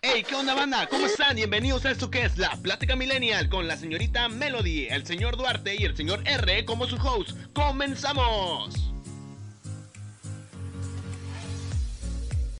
Hey, ¿qué onda banda? ¿Cómo están? Bienvenidos a esto que es la Plática Millennial con la señorita Melody, el señor Duarte y el señor R como su host. ¡Comenzamos!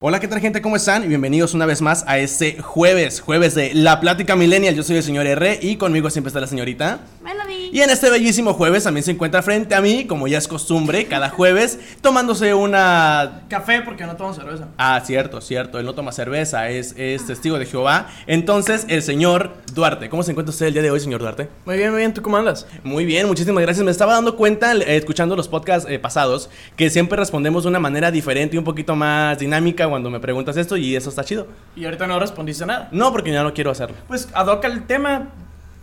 Hola, ¿qué tal gente? ¿Cómo están? Y bienvenidos una vez más a este jueves, jueves de La Plática Millennial. Yo soy el señor R y conmigo siempre está la señorita Melody. Y en este bellísimo jueves también se encuentra frente a mí, como ya es costumbre, cada jueves, tomándose una... Café porque no tomo cerveza. Ah, cierto, cierto, él no toma cerveza, es, es testigo de Jehová. Entonces, el señor Duarte, ¿cómo se encuentra usted el día de hoy, señor Duarte? Muy bien, muy bien. ¿Tú cómo andas? Muy bien, muchísimas gracias. Me estaba dando cuenta, eh, escuchando los podcasts eh, pasados, que siempre respondemos de una manera diferente y un poquito más dinámica cuando me preguntas esto y eso está chido. Y ahorita no respondiste nada. No, porque ya no quiero hacerlo. Pues adoca el tema.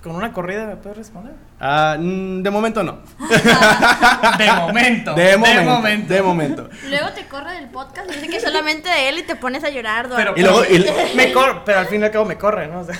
Con una corrida me puedes responder. Ah, mm, de momento no. De momento. De momento. De momento. Luego te corre del podcast dice que solamente de él y te pones a llorar, Duarte. Pero, Y luego- y- me corre, pero al fin y al cabo me corre, ¿no? O sea,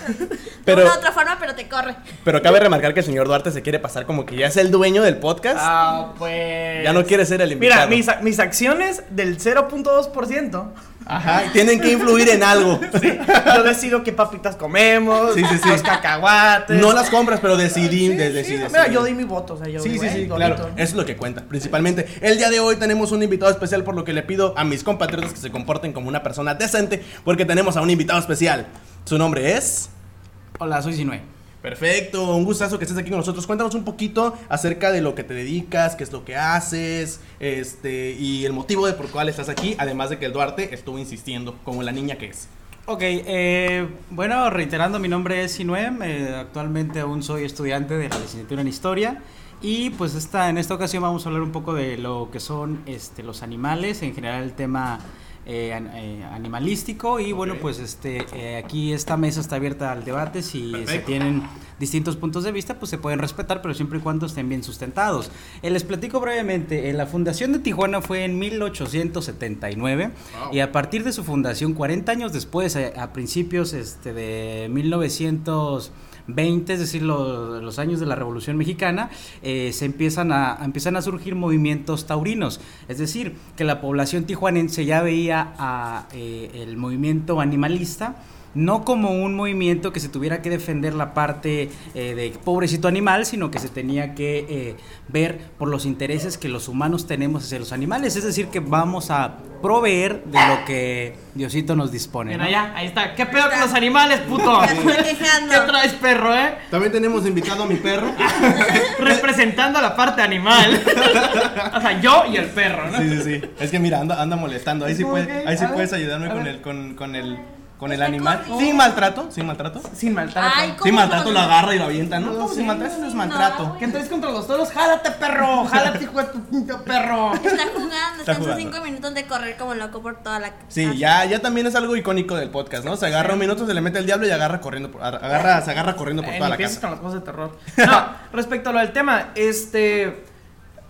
pero- De una otra forma, pero te corre. Pero cabe remarcar que el señor Duarte se quiere pasar como que ya es el dueño del podcast. ah, pues. Ya no quiere ser el invitado. Mira, mis, mis acciones del 0.2%. Ajá, y tienen que influir en algo. Yo decido qué papitas comemos, Sí, sí, sí. los cacahuates. No las compras, pero decidí, Sí, de- sí, decidí. Mira, yo di mi voto, o sea, yo Sí, digo, sí, "Ey, sí, bonito". claro. Eso es lo que cuenta, principalmente. El día de hoy tenemos un invitado especial, por lo que le pido a mis compatriotas que se comporten como una persona decente, porque tenemos a un invitado especial. Su nombre es... Hola, soy Sinue. Perfecto, un gustazo que estés aquí con nosotros. Cuéntanos un poquito acerca de lo que te dedicas, qué es lo que haces, este, y el motivo de por cuál estás aquí, además de que el Duarte estuvo insistiendo, como la niña que es. Ok, eh, bueno, reiterando, mi nombre es Sinue, eh, actualmente aún soy estudiante de la licenciatura en Historia y pues esta, en esta ocasión vamos a hablar un poco de lo que son este, los animales, en general el tema eh, eh, animalístico y bueno, pues este, eh, aquí esta mesa está abierta al debate, si se tienen distintos puntos de vista, pues se pueden respetar, pero siempre y cuando estén bien sustentados. Les platico brevemente, la fundación de Tijuana fue en 1879 Wow. y a partir de su fundación, 40 años después, a, a principios este, de 1920, es decir, lo- los años de la Revolución Mexicana, eh, se empiezan a, empiezan a surgir movimientos taurinos, es decir, que la población tijuanense ya veía a, eh, el movimiento animalista no como un movimiento que se tuviera que defender la parte eh, de pobrecito animal, sino que se tenía que eh, ver por los intereses que los humanos tenemos hacia los animales. Es decir, que vamos a proveer de lo que Diosito nos dispone. Bien, ¿no? allá, ahí está. ¿Qué pedo con los animales, puto? ¿Qué traes, perro, eh? También tenemos invitado a mi perro. Representando la parte animal. o sea, yo y el perro, ¿no? Sí, sí, sí. Es que mira, anda, anda molestando. Ahí sí, ¿Cómo puede- que? ahí sí puedes ayudarme con el, con, con el, con el animal. Sin maltrato, sin maltrato. Sin maltrato. Ay, ¿cómo Sin maltrato lo agarra y lo avienta, ¿no? No, sí, sin maltrato no es maltrato. no. ¿Qué traes contra los toros? ¡Jálate, perro! ¡Jálate, hijo de tu puto perro! Está jugando, está, en sus cinco minutos de correr como loco por toda la Sí, ya, ya también es algo icónico del podcast, ¿no? Se agarra un minuto, se le mete el diablo y agarra corriendo, por- agarra, se agarra corriendo por Eh, toda la casa. con las cosas de terror. No, respecto a lo del tema, este.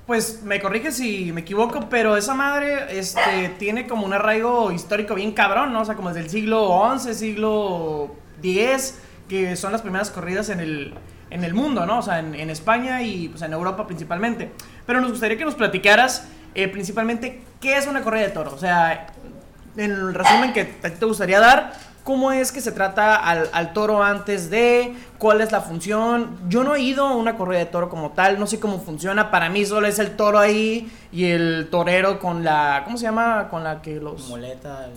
Pues me corrige si me equivoco, pero esa madre este, tiene como un arraigo histórico bien cabrón, ¿no? O sea, como desde el siglo XI, siglo X, que son las primeras corridas en el, en el mundo, ¿no? O sea, en, en España y pues, en Europa principalmente. Pero nos gustaría que nos platicaras eh, principalmente qué es una corrida de toro. O sea, en el resumen que te gustaría dar, ¿cómo es que se trata al, al toro antes de? ¿Cuál es la función? Yo no he ido a una corrida de toro como tal, no sé cómo funciona. Para mí solo es el toro ahí y el torero con la. ¿Cómo se llama? Con la que los. Muleta.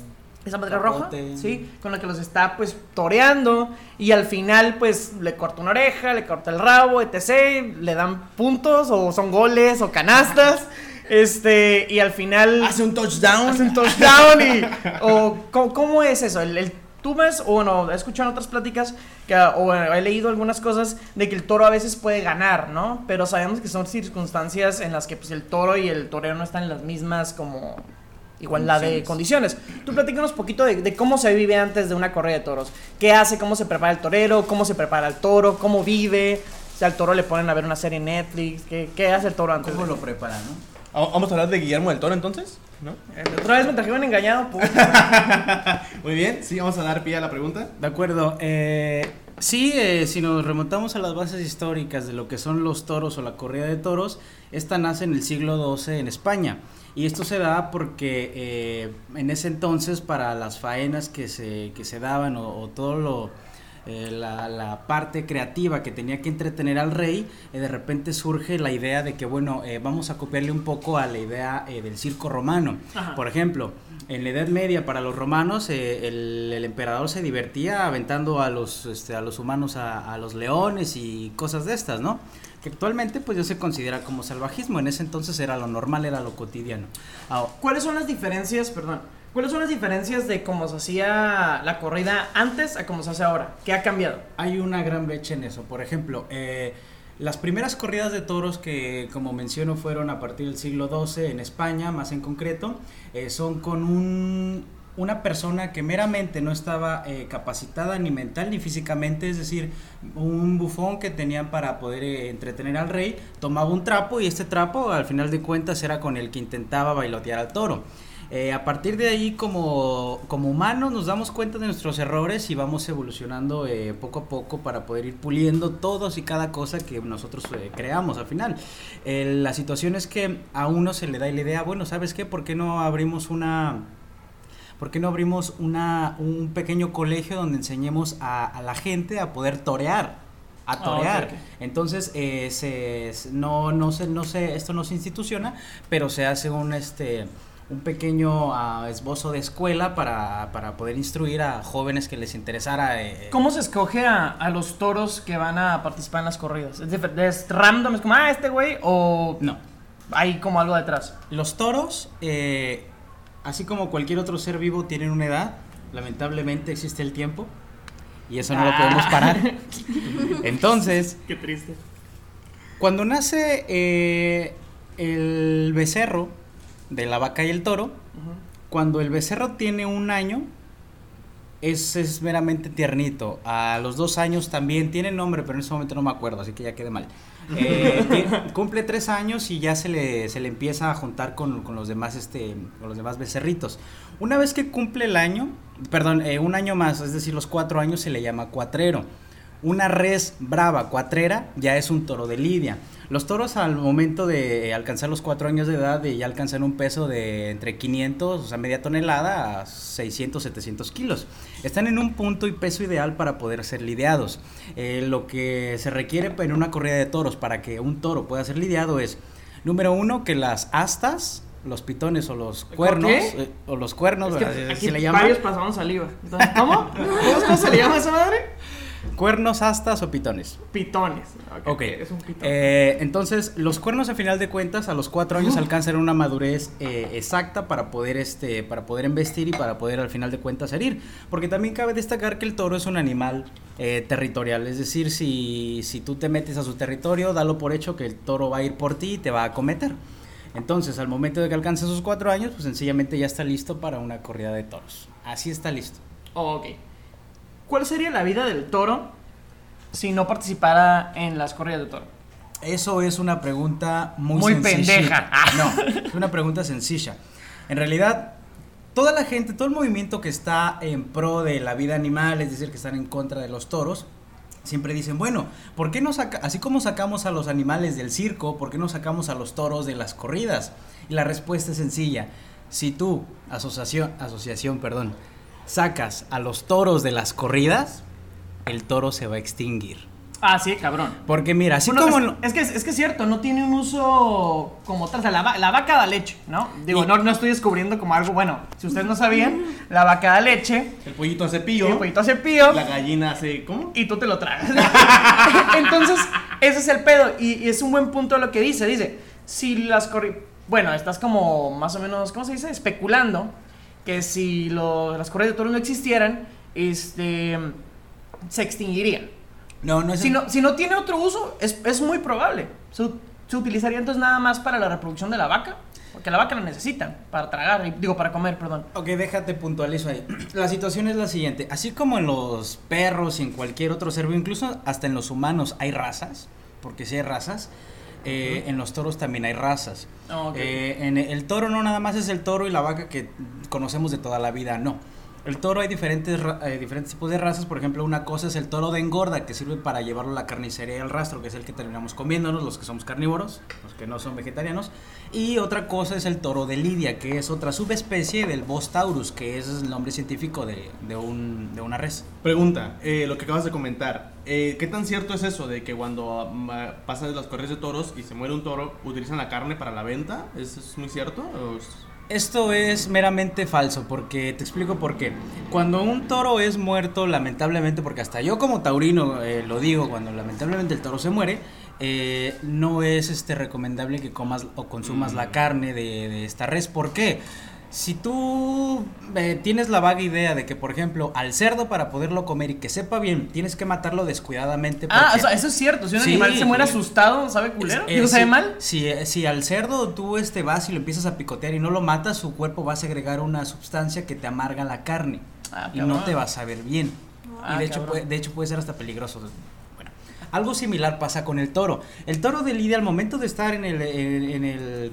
Esa madre roja, sí, con la que los está pues toreando y al final pues le corta una oreja, le corta el rabo, etc, le dan puntos o son goles o canastas, este, y al final Hace un touchdown. hace un touchdown y o ¿cómo, cómo es eso? El, el- tú ves o bueno, he escuchado en otras pláticas que o he leído algunas cosas de que el toro a veces puede ganar, ¿no? Pero sabemos que son circunstancias en las que pues el toro y el torero no están en las mismas como igualdad de condiciones. Tú platícanos un poquito de, de cómo se vive antes de una corrida de toros. ¿Qué hace? ¿Cómo se prepara el torero? ¿Cómo se prepara el toro? ¿Cómo vive? Si al toro le ponen a ver una serie en Netflix. ¿Qué, qué hace el toro antes? ¿Cómo de- lo prepara, no? Vamos a hablar de Guillermo del Toro entonces, ¿no? Eh, Otra vez me trajeron engañado. pues. Muy bien, sí, vamos a dar pie a la pregunta. De acuerdo. eh, Sí, eh, si nos remontamos a las bases históricas de lo que son los toros o la corrida de toros, esta nace en el siglo XII en España. Y esto se da porque eh, en ese entonces para las faenas que se, que se daban o, o todo lo, eh, la, la parte creativa que tenía que entretener al rey, eh, de repente surge la idea de que, bueno, eh, vamos a copiarle un poco a la idea eh, del circo romano. Ajá. Por ejemplo, en la Edad Media para los romanos, eh, el, el emperador se divertía aventando a los, este, a los humanos a, a los leones y cosas de estas, ¿no? Que actualmente pues ya se considera como salvajismo, en ese entonces era lo normal, era lo cotidiano. Ahora, ¿Cuáles son las diferencias, perdón, cuáles son las diferencias de cómo se hacía la corrida antes a cómo se hace ahora? ¿Qué ha cambiado? Hay una gran brecha en eso. Por ejemplo, eh, las primeras corridas de toros que, como menciono, fueron a partir del siglo XII en España, más en concreto, eh, son con un, una persona que meramente no estaba eh, capacitada ni mental ni físicamente, es decir, un bufón que tenían para poder eh, entretener al rey, tomaba un trapo y este trapo, al final de cuentas, era con el que intentaba bailotear al toro. Eh, a partir de ahí, como, como humanos, nos damos cuenta de nuestros errores y vamos evolucionando eh, poco a poco para poder ir puliendo todos y cada cosa que nosotros eh, creamos al final. La situación es que a uno se le da la idea, bueno, ¿sabes qué? ¿Por qué no abrimos una... ¿Por qué no abrimos una, un pequeño colegio donde enseñemos a, a la gente a poder torear? A Ah, torear. Entonces, eh, se, se- no, no, se, no se, esto no se instituciona, pero se hace un, este, un pequeño ah, esbozo de escuela para, para poder instruir a jóvenes que les interesara. eh, ¿Cómo se escoge a, a los toros que van a participar en las corridas? ¿Es, difer- es random? ¿Es como, ah, este güey? ¿O No. hay como algo detrás? Los toros, eh, así como cualquier otro ser vivo, tienen una edad. Lamentablemente existe el tiempo. Y eso no lo Ah. podemos parar. Entonces, Qué triste. Cuando nace eh, el becerro de la vaca y el toro, cuando el becerro tiene un año, es, es meramente tiernito. A los dos años también tiene nombre, pero en ese momento no me acuerdo, así que ya quedé mal. Eh, cumple tres años y ya se le, se le empieza a juntar con, con los demás este con los demás becerritos. Una vez que cumple el año, perdón, eh, un año más, es decir, los cuatro años se le llama cuatrero. Una res brava cuatrera ya es un toro de lidia. Los toros al momento de alcanzar los cuatro años de edad y ya alcanzan un peso de entre 500, o sea, media tonelada a 600, 700 kilos. Están en un punto y peso ideal para poder ser lidiados. Eh, lo que se requiere en una corrida de toros para que un toro pueda ser lidiado es, número uno, que las astas, los pitones o los cuernos, eh, o los cuernos, Es que ¿verdad? aquí se le llama varios pasaban saliva. Entonces, ¿Cómo? ¿Cómo se le llama esa madre? Cuernos, astas o pitones. Pitones. Ok. Es un pitón. Eh, entonces, los cuernos, a final de cuentas, a los cuatro años alcanzan una madurez eh, exacta para poder, este, para poder embestir y para poder, al final de cuentas, herir. Porque también cabe destacar que el toro es un animal eh, territorial. Es decir, si, si tú te metes a su territorio, dalo por hecho que el toro va a ir por ti y te va a cometer. Entonces, al momento de que alcance sus cuatro años, pues sencillamente ya está listo para una corrida de toros. Así está listo. ok. ¿Cuál sería la vida del toro si no participara en las corridas de toro? Eso es una pregunta muy, Muy pendeja. No, es una pregunta sencilla. En realidad, toda la gente, todo el movimiento que está en pro de la vida animal, es decir, que están en contra de los toros, siempre dicen, bueno, ¿por qué no saca, así como sacamos a los animales del circo, ¿por qué no sacamos a los toros de las corridas? Y la respuesta es sencilla. Si tú, asociación, asociación, perdón, sacas a los toros de las corridas, el toro se va a extinguir. Ah, sí, cabrón. Porque mira, así Bueno, como... es, lo- es que, es que es cierto, no tiene un uso como tal. O sea, la, va- la vaca da leche, ¿no? Digo, Y- no, no estoy descubriendo como algo bueno. Si ustedes no sabían, la vaca da leche, El pollito hace y pío. el pollito hace pío, La gallina hace. ¿Cómo? y tú te lo tragas. Entonces, ese es el pedo. Y, y es un buen punto lo que dice. Dice, si las corri... Bueno, estás como más o menos, ¿cómo se dice? Especulando que si lo- las corridas de toros no existieran, este, se extinguirían. No, no es... Si no, si no tiene otro uso, es, es muy probable. Se, se utilizaría entonces nada más para la reproducción de la vaca, porque la vaca la necesitan para tragar, digo, para comer, perdón. Ok, déjate puntualizo ahí. La situación es la siguiente. Así como en los perros y en cualquier otro ser vivo, incluso hasta en los humanos hay razas, porque sí hay razas, eh, en los toros también hay razas. Ah, ok. Eh, en el toro no nada más es el toro y la vaca que conocemos de toda la vida, no. El toro hay diferentes, eh, diferentes tipos de razas. Por ejemplo, una cosa es el toro de engorda, que sirve para llevarlo a la carnicería y al rastro, que es el que terminamos comiéndonos, los que somos carnívoros, los que no son vegetarianos. Y otra cosa es el toro de lidia, que es otra subespecie del Bos taurus, que es el nombre científico de, de, un, de una res. Pregunta, eh, lo que acabas de comentar, eh, ¿qué tan cierto es eso de que cuando mm, ah, pasan las corridas de toros y se muere un toro, utilizan la carne para la venta? ¿Eso es muy cierto? ¿O es- Esto es meramente falso, porque te explico por qué. Cuando un toro es muerto, lamentablemente, porque hasta yo como taurino eh, lo digo, cuando lamentablemente el toro se muere, eh, no es este recomendable que comas o consumas la carne de, de esta res. ¿Por qué? Si tú eh, tienes la vaga idea de que, por ejemplo, al cerdo para poderlo comer y que sepa bien, tienes que matarlo descuidadamente. Ah, porque- o sea, eso es cierto. Si un Sí, animal se muere sí. asustado, ¿sabe culero? eh, ¿No sabe si- mal? Si, eh, si al cerdo tú este, vas y lo empiezas a picotear y no lo matas, su cuerpo va a segregar una sustancia que te amarga la carne Ah, y no te va a saber bien. Ah, y de hecho, puede, de hecho puede ser hasta peligroso. Bueno, algo similar pasa con el toro. El toro de lidia al momento de estar en el, en, en el,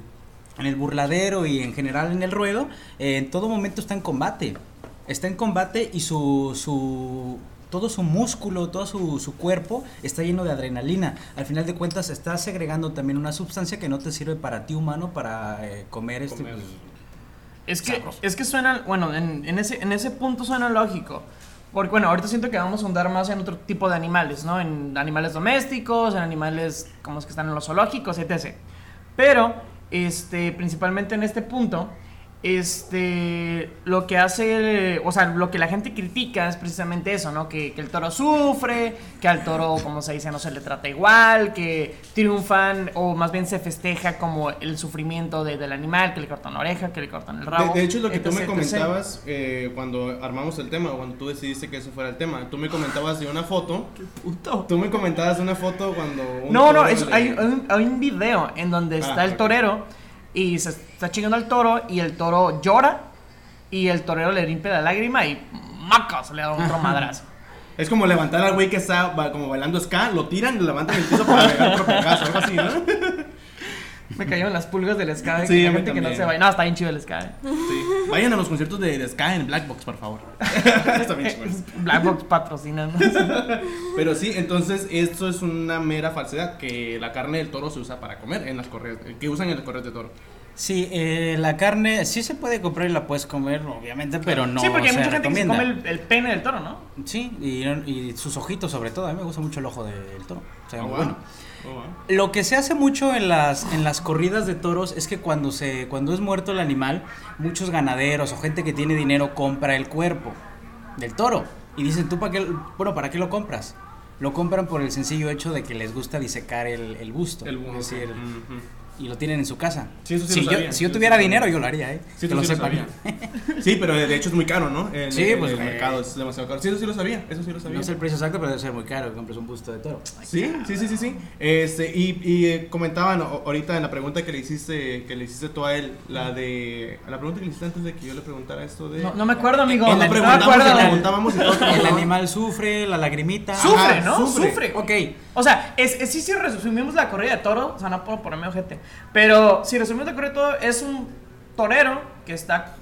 en el burladero y en general en el ruedo, eh, en todo momento está en combate. Está en combate y su, su todo su músculo, todo su, su cuerpo está lleno de adrenalina. Al final de cuentas está segregando también una sustancia que no te sirve para ti humano para eh, comer este Comer. Es que, Sabroso. es que suena, bueno, en, en ese, en ese punto suena lógico. Porque, bueno, ahorita siento que vamos a andar más en otro tipo de animales, ¿no? En animales domésticos, en animales como los que están en los zoológicos, etc. Pero, este, principalmente en este punto, este, lo que hace, o sea, lo que la gente critica es precisamente eso, ¿no? Que, que el toro sufre, que al toro, como se dice, no se le trata igual, que triunfan, o más bien se festeja como el sufrimiento de- del animal, que le cortan la oreja, que le cortan el rabo. De, de hecho, lo que tú etc, me etc. comentabas eh, cuando armamos el tema, cuando tú decidiste que eso fuera el tema, tú me comentabas de una foto. Puto. Tú me comentabas de una foto cuando. un No, no, es- le- hay, hay un, hay un video en donde está Ah, el ok. torero y se está chingando al toro y el toro llora y el torero le limpia la lágrima y macos le da otro madrazo. Es como levantar al güey que está como bailando ska, lo tiran y lo levantan el piso para pegar otro pegazo, algo así, ¿no? Me cayeron las pulgas del ska. Sí, que gente no se va. No, está bien chido el ska. eh. Sí. Vayan a los conciertos de, de ska en Black Box, por favor. Está bien chingón. Black Box patrocina. Pero sí, entonces esto es una mera falsedad, que la carne del toro se usa para comer en las correas, que usan en las correas de toro. Sí, eh, la carne sí se puede comprar y la puedes comer, obviamente, pero no sí, porque hay se mucha gente que se recomienda. come el, el pene del toro, ¿no? Sí, y, y sus ojitos sobre todo. A mí me gusta mucho el ojo del toro. O sea, Oh, muy wow. bueno. Lo que se hace mucho en las, en las corridas de toros es que cuando, se, cuando es muerto el animal, muchos ganaderos o gente que tiene dinero compra el cuerpo del toro. Y dicen, ¿tú para qué, bueno, ¿para qué lo compras? Lo compran por el sencillo hecho de que les gusta disecar el, el busto. El es Ujú. Y lo tienen en su casa. Sí, eso sí si, lo yo, sabía, si yo tuviera dinero, yo lo haría, ¿eh? Sí, que lo sí lo sepan. sabías. Sí, pero de hecho es muy caro, ¿no? En, Sí, en pues, el eh, mercado es demasiado caro. Sí, eso sí lo sabía, eso sí lo sabía. No sé el precio exacto, pero debe ser muy caro que compres un busto de toro. Sí, sí, sí, sí, sí. Este, y, y eh, comentaban ahorita en la pregunta que le hiciste, que le hiciste tú a él, la de, la pregunta que le hiciste antes de que yo le preguntara esto de. No, no me acuerdo, amigo. Cuando No me preguntábamos y todo, El animal sufre, la lagrimita. Sufre, Ajá, ¿no? sufre. Sufre. Ok. O sea, es, es- sí, si resumimos la corrida de toro, o sea, no puedo ponerme ojete, pero si de toro, es un torero que está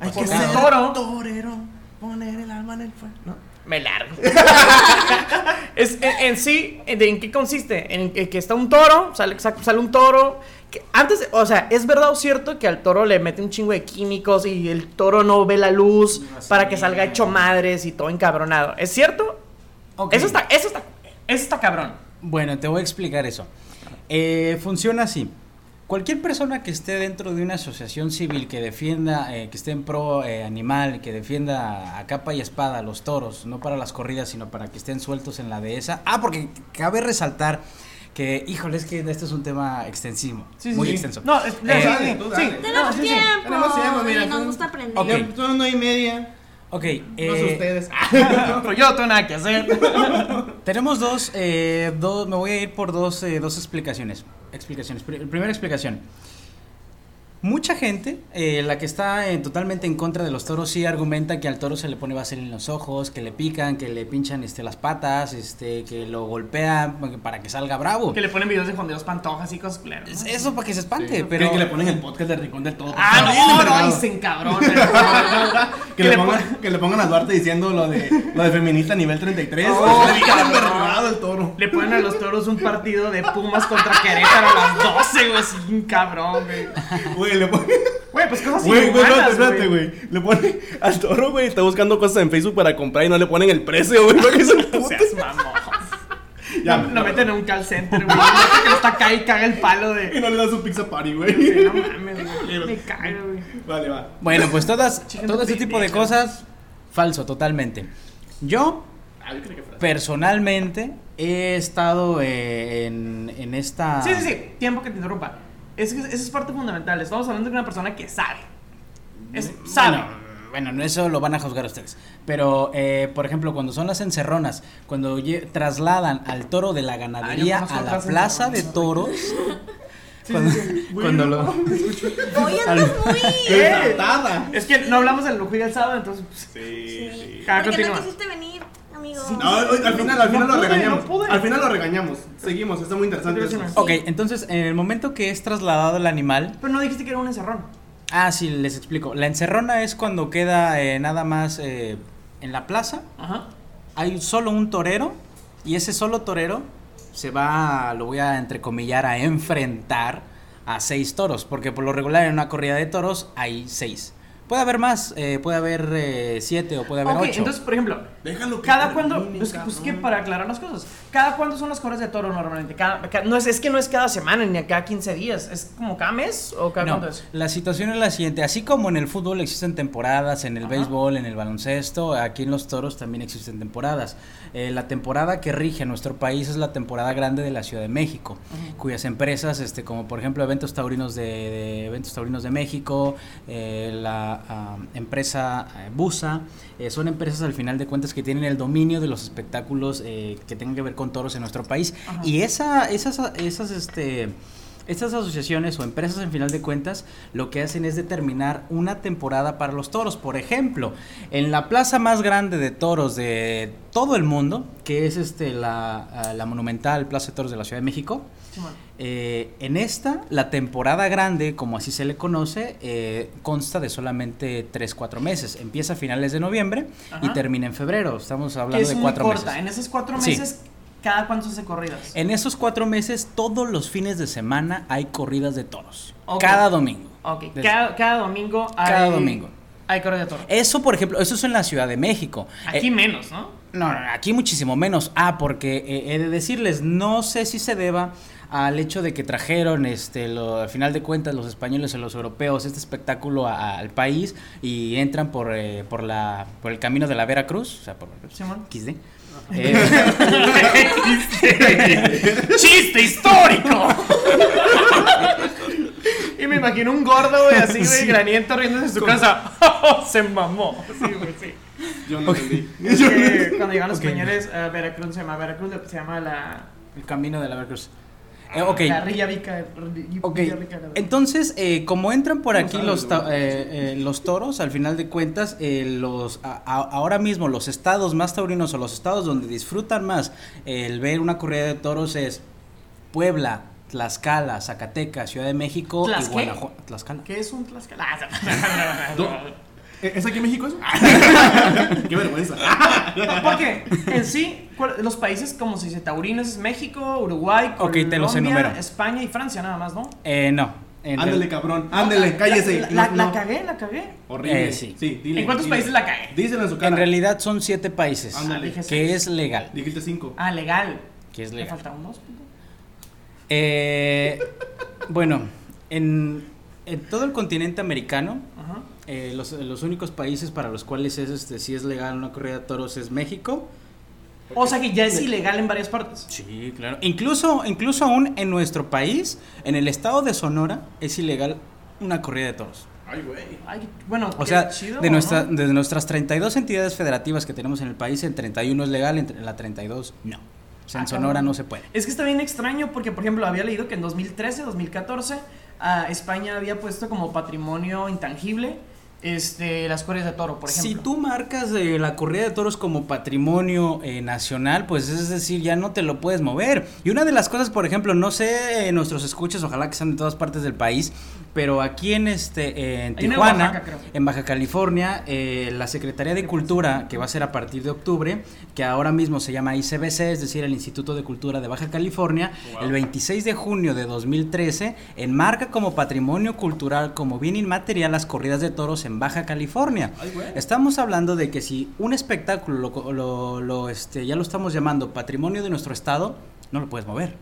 Hay que un ser toro. torero, poner el alma en el fuego, ¿no? Me largo. es, en, en sí, ¿de ¿en qué consiste? En que, que está un toro, sale, sale un toro. Que antes, o sea, ¿es verdad o cierto que al toro le mete un chingo de químicos y el toro no ve la luz para que salga hecho madres y todo encabronado? ¿Es cierto? Eso está, eso está, eso está cabrón. Bueno, te voy a explicar eso. Eh, funciona así. Cualquier persona que esté dentro de una asociación civil que defienda, eh, que esté en pro eh, animal, que defienda a capa y espada a los toros, no para las corridas, sino para que estén sueltos en la dehesa. Ah, porque cabe resaltar que, híjole, es que este es un tema extensivo, Sí, sí, muy sí. extenso. No, es- Eh, dale, tú dale. sí, Tenemos no, sí, sí. tiempo. Tenemos tiempo, mira, y nos gusta aprender. Ok. Ya, son una y media, ok, no eh, sé ustedes. Pero yo no tengo nada que hacer. Tenemos dos, eh, dos, me voy a ir por dos, eh, dos explicaciones. Explicaciones. Pri- primera explicación. Mucha gente, eh, la que está eh, totalmente en contra de los toros, sí argumenta que al toro se le pone vaselina en los ojos, que le pican, que le pinchan este, las patas, este, que lo golpean para que salga bravo. que le ponen videos de Juan Pantojas y cosas ¿no? Eso para que se espante, Sí, pero... que le ponen el podcast del rincón del todo. Ah, no, no, y se encabrona. Que, le pongan, que le pongan a Duarte diciendo lo de, lo de feminista nivel 33. Oh, envergado el toro. Le ponen a los toros un partido de Pumas contra Querétaro a las 12, güey, así un cabrón, güey. Güey, le pone. Güey, pues cosas Güey, güey, espérate, espérate, güey. Le pone al toro, güey. Está buscando cosas en Facebook para comprar y no le ponen el precio, güey. Puto. Seas mamón. Ya, lo, lo meten en un call center, güey. Que está acá y caga el palo Y de. no le da su pizza party, güey. No mames, güey. Me cago, güey. Vale, va. Bueno, pues todas, todo este tipo de cosas, falso, totalmente. Yo, Ah, personalmente, he estado eh, en, en esta... Sí, sí, sí. Tiempo que te interrumpa. Es que esa es parte fundamental. Estamos hablando de una persona que sabe. Es, sabe. Bueno, bueno, eso lo van a juzgar ustedes. Pero, eh, por ejemplo, cuando son las encerronas, cuando trasladan al toro de la ganadería Ah, conozco a la plaza de toros, cuando, cuando lo... Hoy andas muy. Desatada. Es que no hablamos del lujo y el sábado, entonces. pues, Sí, sí. Ah, ¿Por qué no continúa. quisiste venir, amigo? No, al final, al final No lo pude, regañamos. no pude. Al final lo regañamos. Seguimos, está muy interesante eso. Continúa. Ok, entonces, en el momento que es trasladado el animal, Pero no dijiste que era un encerrón. Ah, sí, les explico. La encerrona es cuando queda eh, nada más eh, en la plaza. Ajá. Hay solo un torero y ese solo torero se va, lo voy a entrecomillar, a enfrentar a seis toros. Porque por lo regular en una corrida de toros hay seis. Puede haber más, eh, puede haber eh, siete o puede haber Ok, ocho. entonces, por ejemplo, Déjalo que cada cuando. Pues, pues que para aclarar las cosas. ¿Cada cuándo son las corridas de toro normalmente? Cada, ca- no es, es que no es cada semana ni a cada 15 días. ¿Es como cada mes o cada No, cuánto es? la situación es la siguiente, así como en el fútbol existen temporadas, en el Ajá. béisbol, en el baloncesto, aquí en los toros también existen temporadas. Eh, la temporada que rige a nuestro país es la temporada grande de la Ciudad de México, cuyas empresas, este, como por ejemplo Eventos Taurinos de, de Eventos Taurinos de México, eh, la empresa Busa, eh, son empresas al final de cuentas que tienen el dominio de los espectáculos eh, que tengan que ver con toros en nuestro país. Ajá. Y esa, esas, esas, este, estas asociaciones o empresas en final de cuentas lo que hacen es determinar una temporada para los toros. Por ejemplo, en la plaza más grande de toros de todo el mundo, que es este la, la monumental Plaza de Toros de la Ciudad de México. Eh, en esta, la temporada grande, como así se le conoce, eh, consta de solamente 3-4 meses. Empieza a finales de noviembre y Ajá. termina en febrero. Estamos hablando es de muy 4 corta. meses. En esos cuatro Sí. meses, ¿cada cuánto se hace corridas? En esos cuatro meses, todos los fines de semana hay corridas de toros. Ok. Cada domingo. Ok, Des- cada, cada domingo hay. Cada domingo. Hay corrida de toro. Eso, por ejemplo, eso es en la Ciudad de México. Aquí Eh, menos, ¿no? no, no, aquí muchísimo menos. Ah, porque eh, he de decirles, no sé si se deba al hecho de que trajeron, este, lo, al final de cuentas, los españoles o los europeos este espectáculo a- al país y entran por, eh, por, la, por el camino de la Veracruz, o sea, por Simón. XD. Eh, ¡Chiste histórico! y me imagino un gordo, güey, así, güey, graniento riéndose en su casa. Se mamó. Sí, güey, sí. Yo no entendí. Es que cuando llegan los españoles, a Veracruz se llama Veracruz, se llama la. el camino de la Veracruz. Eh, ok. La Rilla Vica. Ok, Villa Rica, la- entonces, eh, como entran por No aquí los, eh, eh, los toros, al final de cuentas, eh, los a- a- ahora mismo los estados más taurinos o los estados donde disfrutan más el ver una corrida de toros es Puebla, Tlaxcala, Zacatecas, Ciudad de México ¿Tlax y? Guanajuato. Tlaxcala. ¿Qué es un Tlaxcala? ¿Eh, ¿Es aquí en México eso? Qué vergüenza. Porque en sí, ¿cuál- los países como se dice taurinos es México, Uruguay, Ok, te los Colombia. España y Francia nada más, ¿no? Eh, no. en Ándale, real- cabrón. Ándale, cállese. La, la- No, la no. cagué, la cagué. Horrible. Eh, sí. Sí, dile. ¿En cuántos dile. países la cagué? Díselo en su cara. En realidad son siete países Ándale. dije que es legal. Dijiste cinco. Ah, legal. Que es Me legal. falta unos. Eh, bueno, en, en todo el continente americano, Ajá. eh, los, los únicos países para los cuales es este sí es legal una corrida de toros es México. O sea que ya es ilegal en varias partes. Sí, claro. Incluso, incluso aún en nuestro país, en el estado de Sonora, es ilegal una corrida de toros. Ay, güey. Ay, bueno, O sea, chido, de, nuestra, ¿no? de nuestras 32 entidades federativas que tenemos en el país, en 31 es legal, en la 32 no. O sea, en Ah, Sonora cabrón. no se puede. Es que está bien extraño porque, por ejemplo, había leído que en 2013, 2014, España había puesto como patrimonio intangible este, las corridas de toro, por ejemplo. Si tú marcas eh, la corrida de toros como patrimonio eh, nacional, pues es decir, ya no te lo puedes mover. Y una de las cosas, por ejemplo, no sé, eh, nuestros escuchas, ojalá que sean de todas partes del país, pero aquí en este una en Tijuana, Oaxaca, en Baja California, eh, la Secretaría de Cultura, que va a ser a partir de octubre, que ahora mismo se llama ICBC, es decir, el Instituto de Cultura de Baja California, el 26 de junio de 2013, enmarca como patrimonio cultural, como bien inmaterial, las corridas de toros en Baja California. Estamos hablando de que si un espectáculo lo, lo- lo, este, ya lo estamos llamando patrimonio de nuestro estado, no lo puedes mover.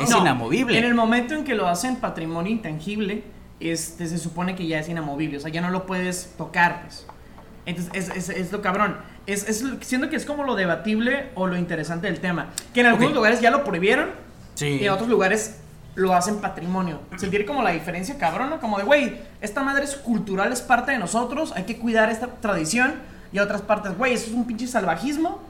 Es No, inamovible. En el momento en que lo hacen patrimonio intangible, este, se supone que ya es inamovible. O sea, ya no lo puedes tocar. pues. Entonces, es, es, es lo cabrón. Es, siento que es como lo debatible o lo interesante del tema. Que en algunos lugares ya lo prohibieron Sí. y en otros lugares lo hacen patrimonio. Sentir como la diferencia cabrona, como de, güey, esta madre es cultural, es parte de nosotros, hay que cuidar esta tradición. Y a otras partes, güey, eso es un pinche salvajismo,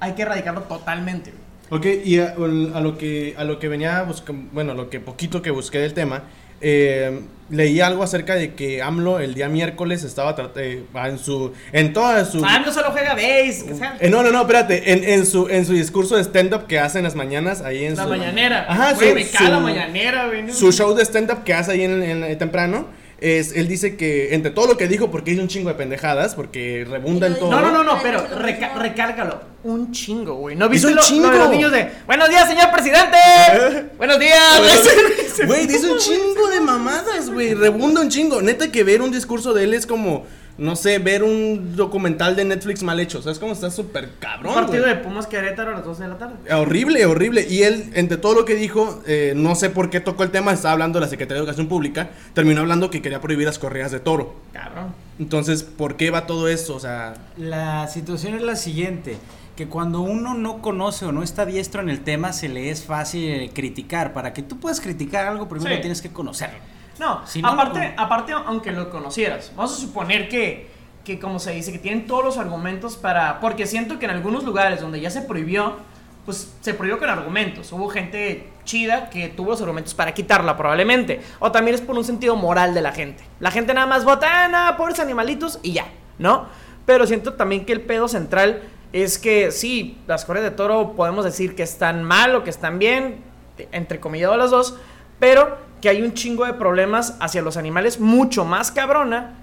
hay que erradicarlo totalmente. Ok, y a, a lo que a lo que venía bueno, lo que poquito que busqué del tema, eh, leí algo acerca de que AMLO el día miércoles estaba eh, en su en toda su Ah, no solo juega base, que sea. Eh, no, no, no, espérate, en, en su en su discurso de stand up que hace en las mañanas ahí en La su mañanera. Ajá, Güey, su- me la mañanera, güey. su show de stand up que hace ahí en, en- temprano es él dice que entre todo lo que dijo porque hizo un chingo de pendejadas porque rebunda en todo. No, no, no, no, pero reca- no. recálcalo. Un chingo, güey. ¿No viste un lo, chingo. lo de los niños de Buenos días, señor presidente? Buenos días. Güey, dice un chingo de mamadas, güey. Rebunda un chingo. Neta que ver un discurso de él es como, no sé, ver un documental de Netflix mal hecho. ¿Sabes cómo está súper Un cabrón? partido de Pumas Querétaro a las 12 de la tarde. Horrible, horrible. Y él, entre todo lo que dijo, eh, no sé por qué tocó el tema, estaba hablando de la Secretaría de Educación Pública, terminó hablando que quería prohibir las corridas de toro. Cabrón. Entonces, ¿por qué va todo eso? O sea, La situación es la siguiente, que cuando uno no conoce o no está diestro en el tema, se le es fácil criticar. Para que tú puedas criticar algo, primero Sí. tienes que conocerlo. No, Si no, aparte, aparte, aunque lo conocieras, vamos a suponer que, que, como se dice, que tienen todos los argumentos para... Porque siento que en algunos lugares donde ya se prohibió, pues se prohibió con argumentos. Hubo gente chida que tuvo los argumentos para quitarla probablemente. O también es por un sentido moral de la gente. La gente nada más vota, ah, nada, pobres animalitos y ya, ¿no? Pero siento también que el pedo central es que sí, las corridas de toro podemos decir que están mal o que están bien, entre comillas las dos, pero que hay un chingo de problemas hacia los animales mucho más cabrona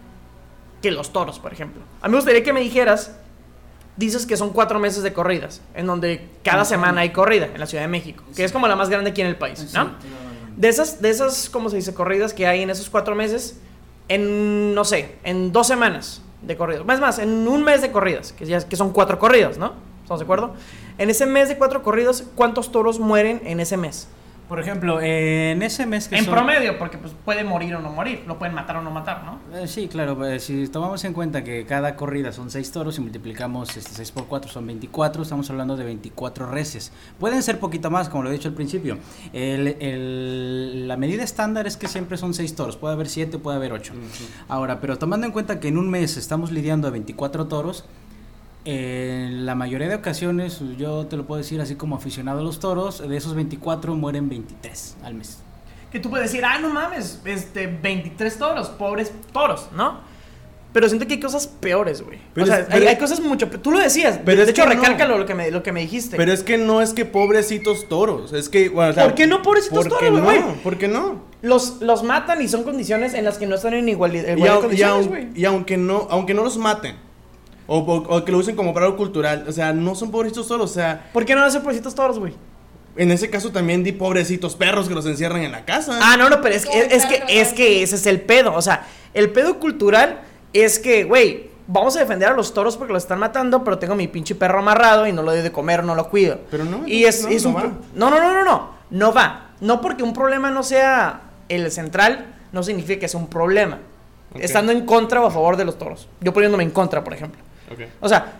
que los toros, por ejemplo. A mí me gustaría que me dijeras, dices que son cuatro meses de corridas, en donde cada semana hay corrida en la Ciudad de México, que es como la más grande aquí en el país, ¿no? De esas, de esas, ¿cómo se dice? Corridas que hay en esos cuatro meses, en, no sé, en dos semanas de corridas. Más más, en un mes de corridas, que, ya, que son cuatro corridas, ¿no? ¿Estamos de acuerdo? En ese mes de cuatro corridas, ¿cuántos toros mueren en ese mes? Por ejemplo, eh, en ese mes que En son- promedio, porque pues, puede morir o no morir, lo pueden matar o no matar, ¿no? Eh, Sí, claro, eh, si tomamos en cuenta que cada corrida son 6 toros y multiplicamos este 6 por 4 son 24, estamos hablando de 24 reses. Pueden ser poquito más, como lo he dicho al principio. El- el- la medida estándar es que siempre son 6 toros, puede haber 7, puede haber 8. Ahora, pero tomando en cuenta que en un mes estamos lidiando a 24 toros, en la mayoría de ocasiones, yo te lo puedo decir así como aficionado a los toros, de esos 24 mueren 23 al mes. Que tú puedes decir, ah, no mames, este, 23 toros, pobres toros, ¿no? Pero siento que hay cosas peores, güey. O sea, es- hay, cosas mucho pe- Tú lo decías, Pero de hecho, que no. recálcalo lo, que me, lo que me dijiste. pero es que no es que pobrecitos toros, es que, bueno, o sea, ¿Por qué no pobrecitos ¿por qué toros, güey? no? ¿Por qué no? los, los matan y son condiciones en las que no están en igualdad, Y, y condiciones, güey. y aunque no, aunque no los maten, o, o- o que lo usen como para algo cultural, o sea, no son pobrecitos toros, o sea, ¿Por qué no hacen pobrecitos toros, güey? en ese caso también di pobrecitos perros que los encierran en la casa. Ah, no, no, pero es que, es, que, es que ese es el pedo. O sea, el pedo cultural es que, güey, vamos a defender a los toros porque los están matando, pero tengo mi pinche perro amarrado y no lo doy de comer, no lo cuido. Pero no, Y es, no, es no un va. No, no, no, no, no. No va. No porque un problema no sea el central, no significa que sea un problema. Estando en contra o a favor de los toros. Yo poniéndome en contra, por ejemplo. Ok. O sea,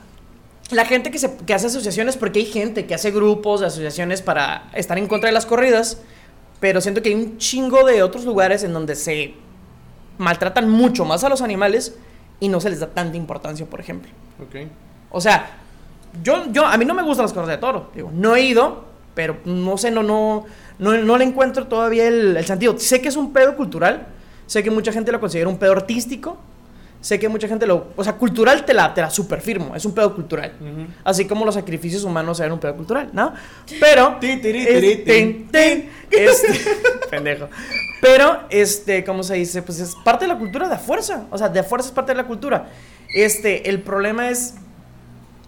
la gente que, se, que hace asociaciones, porque hay gente que hace grupos de asociaciones para estar en contra de las corridas, pero siento que hay un chingo de otros lugares en donde se maltratan mucho más a los animales y no se les da tanta importancia, por ejemplo. Ok. O sea, yo, yo, a mí no me gustan las corridas de toro. Digo, no he ido, pero no sé, no, no, no, no le encuentro todavía el, el sentido. Sé que es un pedo cultural, sé que mucha gente lo considera un pedo artístico, sé que mucha gente lo. O sea, cultural te la, te la super firmo. Es un pedo cultural. Así como los sacrificios humanos eran un pedo cultural, ¿no? Pero. Ti, tiri, es- tiri, tin, tin, este, pendejo. Pero, este, ¿cómo se dice? Pues es parte de la cultura de fuerza. O sea, de fuerza es parte de la cultura. Este, el problema es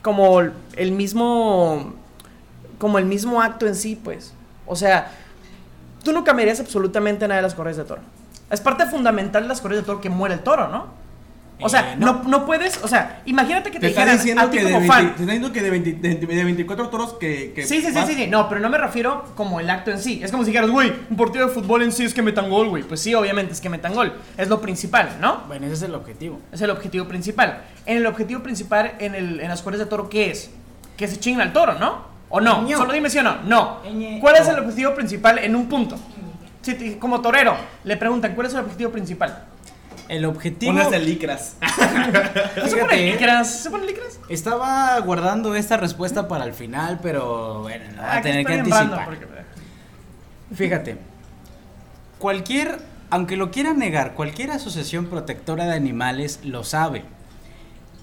como el mismo. Como el mismo acto en sí, pues. O sea, tú no cambiarías absolutamente nada de las corridas de toro. Es parte fundamental de las corridas de toro que muere el toro, ¿no? O sea, Eh, no. no. No, puedes, o sea, imagínate que te, Te dijeran diciendo a ti que de, como 20 fan. te está diciendo que de, 20 de- de 24 toros que, que Sí, sí, sí, vas- sí, sí, no, pero no me refiero como el acto en sí. Es como si dijeras, güey, un partido de fútbol en sí es que metan gol, güey. Pues sí, obviamente es que metan gol. Es lo principal, ¿no? Bueno, ese es el objetivo. Es el objetivo principal. En el objetivo principal, en, el, en las corridas de toro, ¿qué es? Que se chinguen al toro, ¿no? ¿O no? Ño. Solo dime si o no. No. ¿Cuál es el objetivo principal en un punto? Si te- como torero, le preguntan, ¿cuál es el objetivo principal? El objetivo. Unas de licras. ¿Se Fíjate, pone ¿eh? licras? ¿Se pone licras? Estaba guardando esta respuesta para el final, pero bueno, voy a Ah, tener que anticipar. porque- Fíjate, cualquier, aunque lo quiera negar, cualquier asociación protectora de animales lo sabe.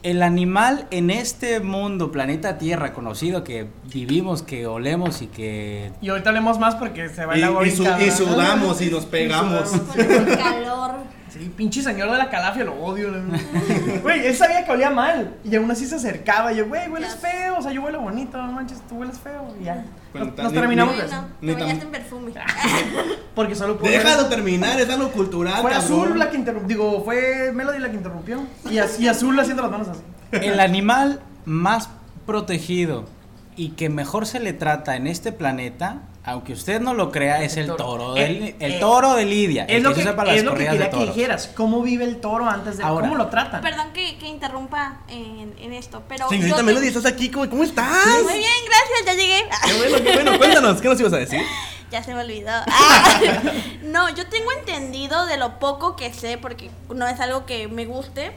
El animal en este mundo, planeta Tierra, conocido que vivimos, que olemos y que... Y ahorita hablemos más porque se va Y, el agua y su- y sudamos y nos pegamos. Con el calor. Sí, pinche señor de la calafia, lo odio. Güey, él sabía que olía mal. Y aún así se acercaba. Y yo, güey, hueles feo. O sea, yo huelo bonito, no manches, tú hueles feo. Y ya. Nos, ta- nos ni- terminamos ni- de Bueno, Ni te bañaste en perfume. Porque solo puedo. Déjalo terminar, es algo cultural, Fue cabrón. azul la que interrumpió. Digo, fue Melody la que interrumpió. Y, y azul haciendo las manos así. El animal más protegido y que mejor se le trata en este planeta, aunque usted no lo crea, es el toro. Eh, del- el eh, toro de Lidia. Es el lo que, que, se sepa las es lo que corridas de quería que toros. dijeras. ¿Cómo vive el toro antes de. Ahora. ¿Cómo lo tratan? Perdón que, que interrumpa en, en esto, pero. Señorita Melody, te- ¿estás aquí? ¿Cómo, cómo estás? Muy bien, gracias, ya llegué. Qué bueno, qué bueno. Cuéntanos, ¿qué nos ibas a decir? Ya se me olvidó. Ah. No, yo tengo entendido de lo poco que sé, porque no es algo que me guste,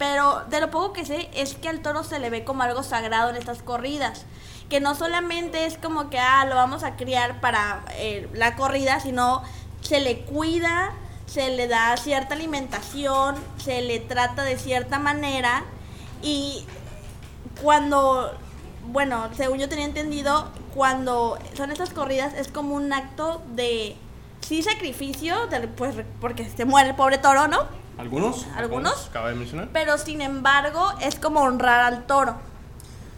pero de lo poco que sé es que al toro se le ve como algo sagrado en estas corridas. Que no solamente es como que, ah, lo vamos a criar para eh, la corrida, sino se le cuida, se le da cierta alimentación, se le trata de cierta manera y cuando, bueno, según yo tenía entendido, cuando son estas corridas es como un acto de, sí, sacrificio, pues porque se muere el pobre toro, ¿no? ¿Algunos? ¿Algunos? Acaba de mencionar. Pero sin embargo es como honrar al toro.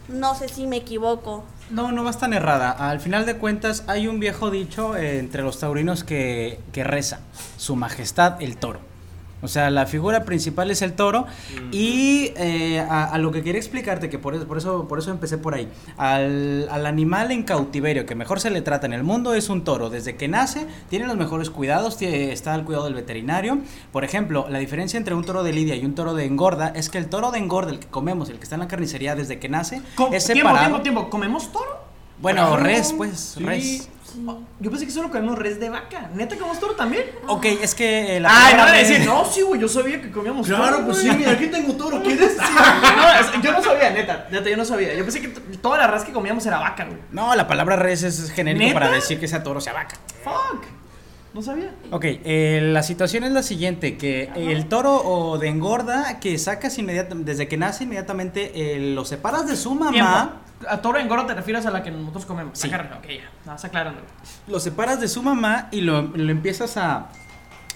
No sé si me equivoco. No, no vas tan errada. Al final de cuentas, hay un viejo dicho eh, entre los taurinos que, que reza: Su Majestad el toro. O sea, la figura principal es el toro. Y eh, a, a lo que quería explicarte, que por eso, por eso, por eso empecé por ahí. Al, al animal en cautiverio que mejor se le trata en el mundo es un toro. Desde que nace, tiene los mejores cuidados, está al cuidado del veterinario. Por ejemplo, la diferencia entre un toro de lidia y un toro de engorda es que el toro de engorda, el que comemos, el que está en la carnicería desde que nace, Co- es tiempo, separado. tiempo, tiempo. ¿Comemos toro? Bueno, res, pues, sí. res. Oh, Yo pensé que solo comemos res de vaca. ¿Neta comemos toro también? Ok, es que eh, la Ay, no res- decir, no, sí, güey, yo sabía que comíamos toro. Claro, pues sí, güey". mira, aquí tengo toro, ¿quieres? No, es- yo no sabía, neta, neta, yo no sabía. Yo pensé que toda la ras que comíamos era vaca, güey. No, la palabra res es genérico ¿Neta? para decir que sea toro o sea vaca. Fuck. No sabía. Ok, eh, la situación es la siguiente, que el toro o de engorda que sacas inmediatamente, desde que nace inmediatamente, eh, lo separas de su mamá, Tiempo. A toro engorda te refieres a la que nosotros comemos. Sí. La carne, ok, ya. Está aclarando. lo separas de su mamá y lo, lo empiezas a,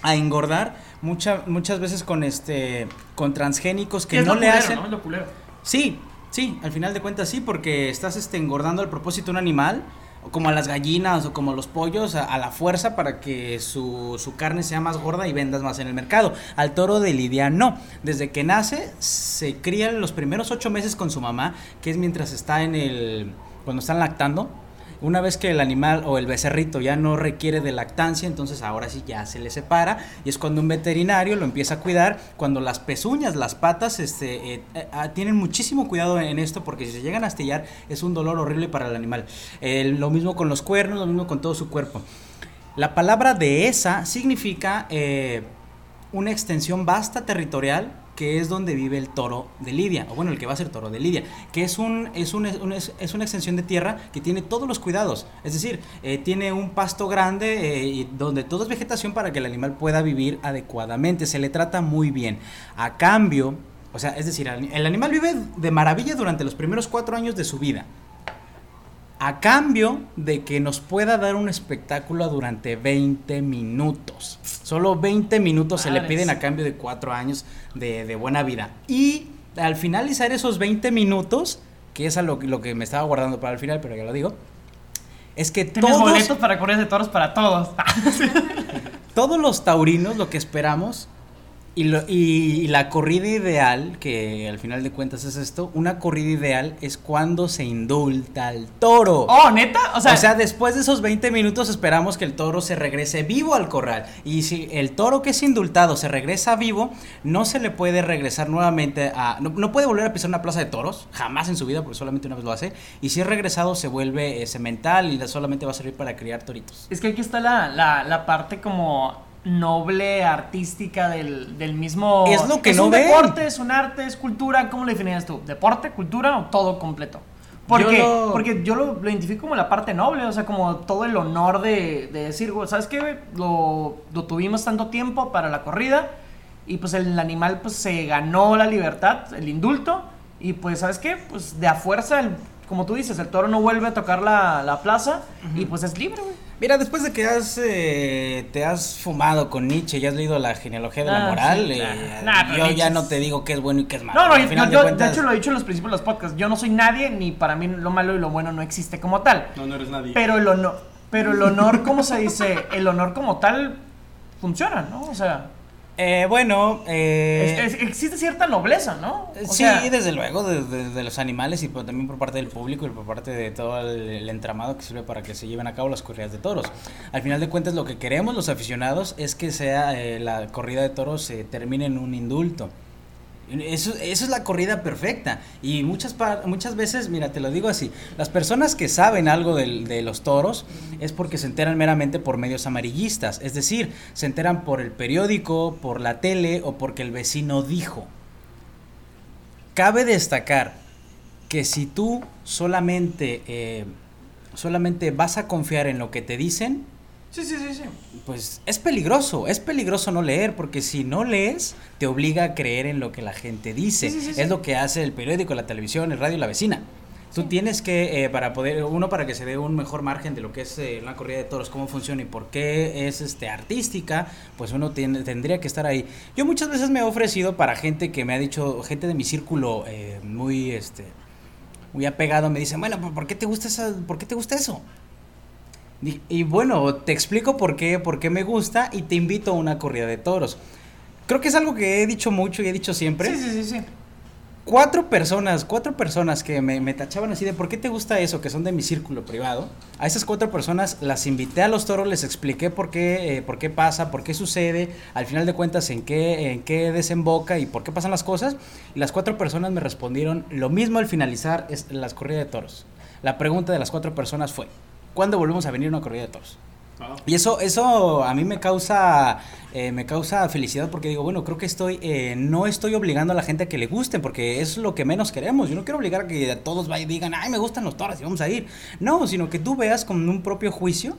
a engordar mucha- muchas veces con este con transgénicos que es no lo le culero, hacen ¿no? Es lo culero. Sí, sí, al final de cuentas sí, porque estás este, engordando al propósito un animal, como a las gallinas o como a los pollos, a, la fuerza para que su, su carne sea más gorda y vendas más en el mercado. Al toro de Lidia no. Desde que nace, se cría los primeros ocho meses con su mamá, que es mientras está en el. cuando están lactando. Una vez que el animal o el becerrito ya no requiere de lactancia, entonces ahora sí ya se le separa y es cuando un veterinario lo empieza a cuidar, cuando las pezuñas, las patas, este, eh, eh, ah, tienen muchísimo cuidado en esto porque si se llegan a astillar es un dolor horrible para el animal. Lo mismo con los cuernos, lo mismo con todo su cuerpo. La palabra dehesa significa eh, una extensión vasta territorial que es donde vive el toro de Lidia, o bueno, el que va a ser toro de Lidia, que es, un, es, un, es, un- es- es una extensión de tierra que tiene todos los cuidados, es decir, eh, tiene un pasto grande eh, y donde todo es vegetación para que el animal pueda vivir adecuadamente, se le trata muy bien. A cambio, o sea, es decir, el animal vive de maravilla durante los primeros cuatro años de su vida a cambio de que nos pueda dar un espectáculo durante 20 minutos. Solo 20 minutos se le piden a cambio de 4 años de, de buena vida. Y al finalizar esos 20 minutos, que es a lo, lo que me estaba guardando para el final, pero ya lo digo, es que Tienes todos, boletos para corridas de toros para todos. todos los taurinos lo que esperamos y, lo- y- y la corrida ideal, que al final de cuentas es esto, una corrida ideal es cuando se indulta al toro. oh, neta. O sea, O sea, después de esos 20 minutos esperamos que el toro se regrese vivo al corral. Y si el toro que es indultado se regresa vivo, no se le puede regresar nuevamente a... No, no puede volver a pisar una plaza de toros, jamás en su vida, porque solamente una vez lo hace. Y si es regresado se vuelve eh, semental y solamente va a servir para criar toritos. Es que aquí está la, la, la parte como noble, artística del, del mismo... Es lo que es no un ven. deporte, es un arte, es cultura. ¿Cómo lo definirías tú? ¿Deporte, cultura o todo completo? Porque Yo lo- porque yo lo, lo identifico como la parte noble, o sea, como todo el honor de, de decir, ¿sabes qué? Lo, lo tuvimos tanto tiempo para la corrida y pues el animal pues se ganó la libertad, el indulto y pues, ¿sabes qué? Pues de a fuerza, el- como tú dices, el toro no vuelve a tocar la, la plaza y pues es libre, güey. Mira, después de que has, eh, te has fumado con Nietzsche y has leído la genealogía de la Ah, moral, sí, eh, nah, nah, pero yo Nietzsche ya es- no te digo qué es bueno y qué es malo. No, no, yo, final yo- de cuentas- hecho lo he dicho en los principios de los podcasts. Yo no soy nadie, ni para mí lo malo y lo bueno no existe como tal. No, no eres nadie. Pero el honor, pero el honor, ¿cómo se dice? El honor como tal funciona, ¿no? O sea, Eh, bueno, eh, es- es- existe cierta nobleza, ¿no? O sí, sea, desde luego, de, de- de los animales y por- también por parte del público y por parte de todo el, el entramado que sirve para que se lleven a cabo las corridas de toros. Al final de cuentas, lo que queremos los aficionados es que sea eh, la corrida de toros se termine en un indulto. Eso, es la corrida perfecta. Y muchas, muchas veces, mira, te lo digo así, las personas que saben algo de, los toros es porque se enteran meramente por medios amarillistas. Es decir, se enteran por el periódico, por la tele o porque el vecino dijo. Cabe destacar que si tú solamente, eh, solamente vas a confiar en lo que te dicen, Sí, sí, sí, sí. pues es peligroso, es peligroso no leer, porque si no lees, te obliga a creer en lo que la gente dice. Sí, sí, sí, sí. Es lo que hace el periódico, la televisión, el radio y la vecina. Tú tienes que, eh, para poder, uno para que se dé un mejor margen de lo que es eh, una corrida de toros, cómo funciona y por qué es este artística, pues uno tiene- tendría que estar ahí. Yo muchas veces me he ofrecido para gente que me ha dicho, gente de mi círculo eh, muy, este, muy apegado, me dicen, bueno, ¿por qué te gusta esa, por qué te gusta eso? Y, y bueno, te explico por qué, por qué me gusta y te invito a una corrida de toros. Creo que es algo que he dicho mucho y he dicho siempre. Sí, sí, sí, sí. Cuatro personas, cuatro personas que me, me tachaban así de ¿por qué te gusta eso? Que son de mi círculo privado. A esas cuatro personas las invité a los toros, les expliqué por qué, eh, por qué pasa, por qué sucede, al final de cuentas en qué, en qué desemboca y por qué pasan las cosas. Y las cuatro personas me respondieron lo mismo al finalizar es, las corridas de toros. La pregunta de las cuatro personas fue, ¿cuándo volvemos a venir a una corrida de toros? Ah. Y eso, eso a mí me causa, eh, me causa felicidad porque digo, bueno, creo que estoy, eh, no estoy obligando a la gente a que le gusten porque es lo que menos queremos. Yo no quiero obligar a que a todos vayan y digan, ay, me gustan los toros y vamos a ir. No, sino que tú veas con un propio juicio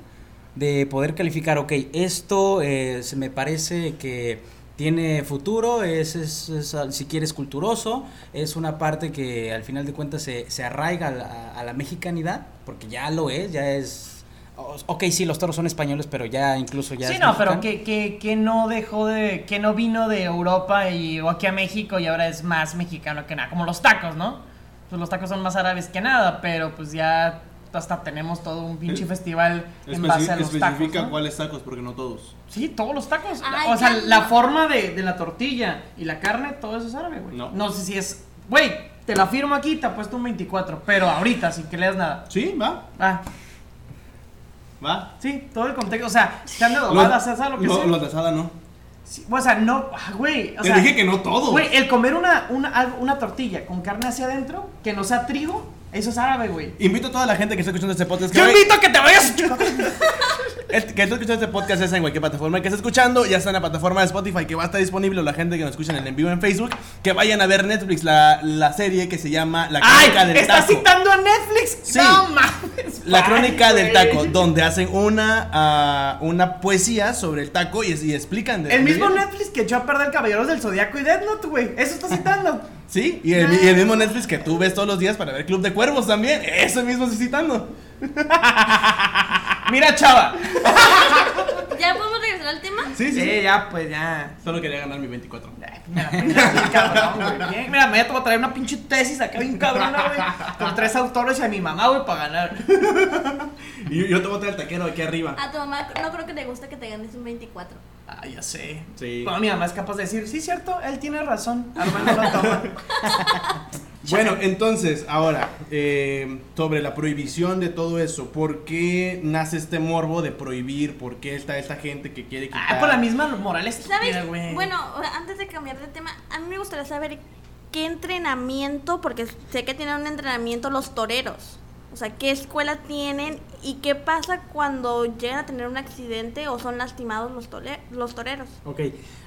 de poder calificar, ok, esto eh, se me parece que tiene futuro, es, es- es, si quieres culturoso, es una parte que al final de cuentas se, se arraiga a la, a la mexicanidad, porque ya lo es, ya es... Ok, sí, los toros son españoles, pero ya incluso ya... sí, es no, pero que, que, que no dejó de. que no vino de Europa y llegó aquí a México y ahora es más mexicano que nada. Como los tacos, ¿no? Pues los tacos son más árabes que nada, pero pues ya hasta tenemos todo un pinche Eh, festival en Especi- base a los tacos. especifica ¿no? cuáles tacos, porque no todos. Sí, todos los tacos. Ay, o sea, la forma de, de la tortilla y la carne, todo eso es árabe, güey. No. No sé si es. Güey, te la firmo aquí, te apuesto un 24, pero ahorita, sin que leas nada. Sí, va, Ah, va. sí, todo el contexto. O sea, carne adobada, salsa, lo que sea. Los de asada no. Sí, o sea, no, ah, güey. O Te sea, dije que no todos. Güey, el comer una, una, una tortilla con carne hacia adentro, que no sea trigo, Eso es árabe, güey. Invito a toda la gente que está escuchando este podcast que Yo invito a que te vayas. Que está escuchando este podcast es en cualquier plataforma que esté escuchando, ya está en la plataforma de Spotify que va a estar disponible, o la gente que nos escucha en el en vivo en Facebook, que vayan a ver Netflix la, la serie que se llama La ¡Ay! Crónica del ¿Estás Taco. citando a Netflix? Sí. No mames. La Ay, Crónica del. Taco, donde hacen una, ah, una poesía sobre el taco y, y explican de El mismo viene. Netflix que echó a perder Caballeros del Zodiaco y Death Note, güey. Eso estás citando. Sí, y el, y el mismo Netflix que tú ves todos los días para ver Club de Cuervos también. Eso mismo estoy citando. Mira, chava. ¿Ya podemos regresar al tema? Sí, sí. Sí, ya, pues ya. Solo quería ganar mi 24. Ay, Mira, mira, bien cabrón, güey. Mira, me voy a traer una pinche tesis acá bien cabrona, güey. Con tres autores y a mi mamá, güey, para ganar. Y yo te voy a traer el taquero aquí arriba. A tu mamá no creo que te guste que te ganes un 24. Ah, ya sé. Sí. Bueno, mi mamá es capaz de decir, sí, cierto, él tiene razón. Armando lo toma. Bueno, entonces, ahora, eh, sobre la prohibición de todo eso, ¿por qué nace este morbo de prohibir? ¿Por qué está esta gente que quiere quitar? Ah, por la misma moral estúpida, ¿Sabes? güey. Bueno, antes de cambiar de tema, a mí me gustaría saber qué entrenamiento, porque sé que tienen un entrenamiento los toreros. O sea, qué escuela tienen y qué pasa cuando llegan a tener un accidente o son lastimados los, tole- los toreros. Ok,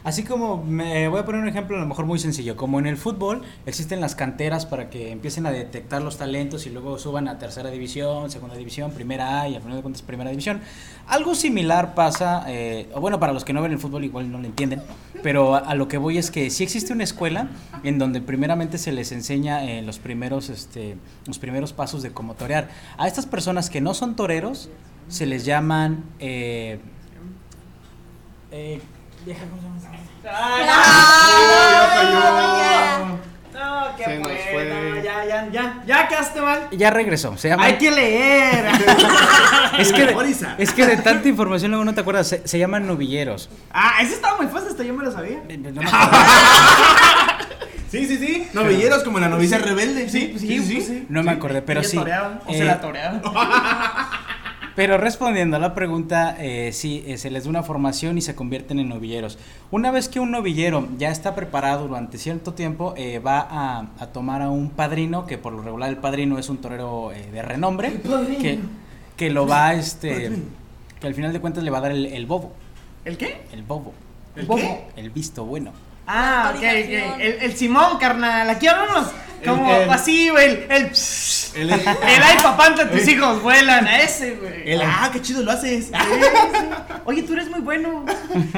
así como voy a poner un ejemplo a lo mejor muy sencillo, como en el fútbol existen las canteras para que empiecen a detectar los talentos y luego suban a tercera división, segunda división, primera A y al final de cuentas primera división. Algo similar pasa, eh, o bueno, para los que no ven el fútbol igual no lo entienden, pero a, a lo que voy es que sí existe una escuela en donde primeramente se les enseña eh, los primeros, este, los primeros pasos de cómo torear. A estas personas que no son toreros se les llaman eh, eh, qué Se nos bueno. fue. Ya, ya, ya. Ya quedaste mal. Ya regresó, se llama... Hay que leer. es, que de, es que de tanta información luego no te acuerdas, se, se llaman novilleros. ah, eso estaba muy fácil, hasta yo me lo sabía. Eh, no me. Sí, sí, sí. Novilleros como la novicia rebelde. Sí, Sí, sí, pues sí. sí. No me acordé, pero sí. o Eh, se la toreaba. Pero respondiendo a la pregunta, eh, sí, eh, se les da una formación y se convierten en novilleros. Una vez que un novillero ya está preparado durante cierto tiempo, eh, va a, a tomar a un padrino, que por lo regular el padrino es un torero eh, de renombre, padrino. que, que lo va, este, que al final de cuentas le va a dar el, el bobo, ¿El qué? el bobo, ¿El Bobo. qué? el visto bueno. Ah, ok, ok. El Simón, carnal. Aquí vámonos. Como El- el- así, güey. El. El. El, El ay, papanta, tus hijos vuelan. A ese, güey. el- ah, qué chido lo haces. Oye, tú eres muy bueno.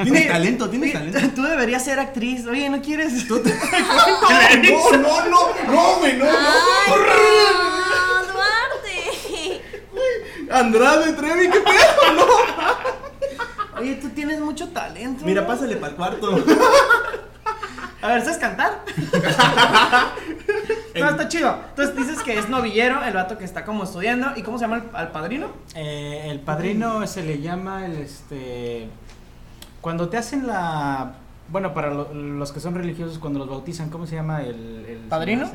Tienes talento, tienes talento. Tú deberías ser actriz. Oye, ¿no quieres? No, no, no, no, güey, no, ¡Ay, no. no! ¡Duarte! Andrade, Trevi, qué pedo, no. Oye, tú tienes mucho talento. Mira, ¿no? pásale para el cuarto. A ver, ¿sabes cantar? no, está chido. Entonces dices que es novillero, el vato que está como estudiando. ¿Y cómo se llama el, al padrino? Eh, el padrino se le llama el este cuando te hacen la bueno para lo- los que son religiosos cuando los bautizan cómo se llama el, el- ¿Padrino?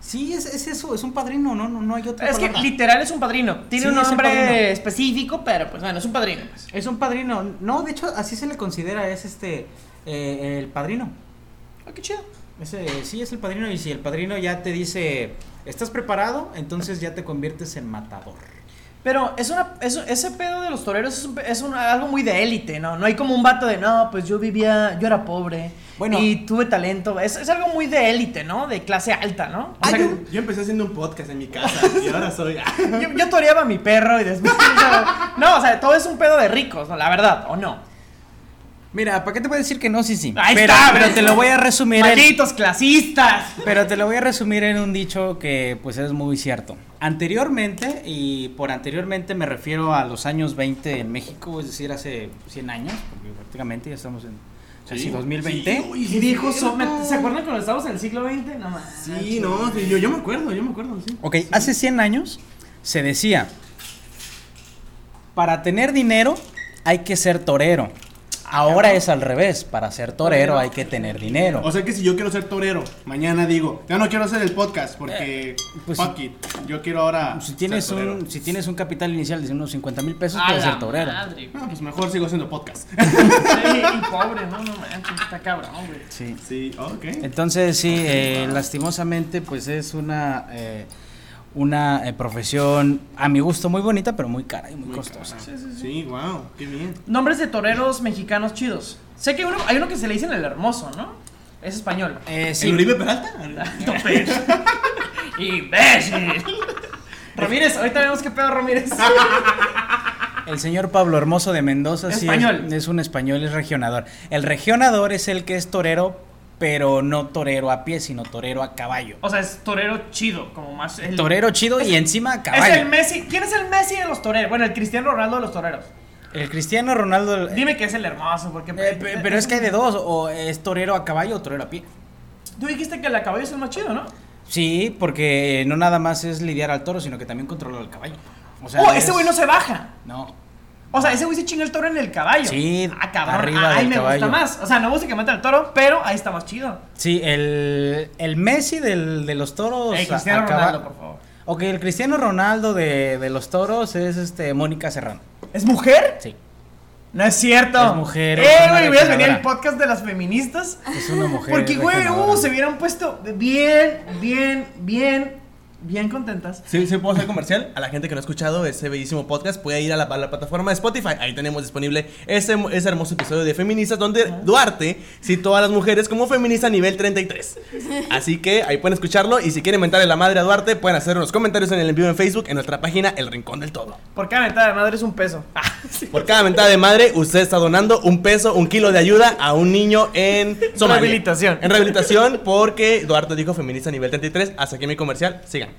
Sí es, es eso es un padrino no no no hay otra Es que literal es un padrino. Tiene Sí, un es nombre específico, pero pues bueno, es un padrino. pues. es un padrino no de hecho así se le considera es este eh, el padrino Ah, qué chido. ese sí es el padrino y si el padrino ya te dice estás preparado entonces ya te conviertes en matador Pero es una, eso, ese pedo de los toreros es, un es algo muy de élite, ¿no? No hay como un vato de, no, pues yo vivía, yo era pobre Bueno. y tuve talento. Es, es algo muy de élite, ¿no? De clase alta, ¿no? O sea, yo, yo empecé haciendo un podcast en mi casa y ahora soy. yo, yo toreaba a mi perro y después... no, o sea, todo es un pedo de ricos, ¿no? La verdad, ¿o no? Mira para qué te voy a decir que no sí sí Ahí pero, está, pero te lo voy a resumir en- ¡Malditos clasistas! Pero te lo voy a resumir en un dicho que pues es muy cierto. Anteriormente, y por anteriormente me refiero a los años 20 en México, es decir, hace 100 años, porque prácticamente ya estamos en casi 2020. Sí, uy, sí, Y dijo, sí, so- me- cierto. ¿se acuerdan cuando estábamos en el siglo XX? No más. Sí, no, yo, yo me acuerdo, yo me acuerdo, sí. Ok, hace 100 años se decía, para tener dinero hay que ser torero. Ahora es al revés, para ser torero hay que tener dinero. O sea que si yo quiero ser torero, mañana digo, ya no quiero hacer el podcast porque pues fuck it, yo quiero ahora Si tienes, ser torero. un, si tienes un capital inicial de unos 50 mil pesos, puedes ser torero. madre, Ah, pues mejor sigo haciendo podcast. Sí, y pobre, no, no manches, está cabrón, güey. Sí. sí, ok. Entonces sí, eh, lastimosamente pues es una, eh, una eh, profesión, a mi gusto, muy bonita, pero muy cara y muy, Muy costosa. Sí, wow, qué bien. Nombres de toreros mexicanos chidos. Sé que uno, hay uno que se le dicen el hermoso, ¿no? Es español. Eh, sí. ¿El Uribe Peralta? ¡Imbécil! Ramírez, ahorita vemos qué pedo Ramírez. El señor Pablo Hermoso de Mendoza sí Español. es, es un español, es regionador. El regionador es el que es torero, pero no torero a pie, sino torero a caballo. O sea, es torero chido, como más. el- Torero chido y encima a caballo. Es el Messi. ¿Quién es el Messi de los toreros? Bueno, el Cristiano Ronaldo de los toreros. El Cristiano Ronaldo. Dime que es el hermoso, porque. eh, pe- pero es que hay de dos, o es torero a caballo o torero a pie. Tú dijiste que el a caballo es el más chido, ¿no? Sí, porque no nada más es lidiar al toro, sino que también controla al caballo. O sea, oh, es- ese güey no se baja. No. O sea, ese güey se chinga el toro en el caballo. Sí, ah, cabrón. arriba Ay, del me caballo. gusta más. O sea, no gusta que mate al toro, pero ahí está más chido. Sí, el, el Messi del, de los toros. A- Cristiano Ronaldo, por favor. Ok, el Cristiano Ronaldo de, de los toros es este Mónica Serrano. ¿Es mujer? Sí. No es cierto. Es mujer, Eh, güey, hubieras venido al legisladora. podcast de las feministas. Es una mujer. Porque, güey, uh, se hubieran puesto bien, bien, bien, bien contentas. Sí, sí, puedo hacer comercial. A la gente que no ha escuchado ese bellísimo podcast, puede ir a la, a la plataforma de Spotify. Ahí tenemos disponible ese, ese hermoso episodio de Feministas, donde Duarte citó a las mujeres como feminista nivel 33. Así que ahí pueden escucharlo. Y si quieren mentarle la madre a Duarte, pueden hacer unos comentarios en el envío en Facebook, en nuestra página El Rincón del Todo. Por cada mentada de madre es un peso. Ah, sí. Por cada mentada de madre, usted está donando un peso, un kilo de ayuda a un niño en Somalia. Rehabilitación. En rehabilitación, porque Duarte dijo feminista nivel 33. Hasta aquí mi comercial. Sigan.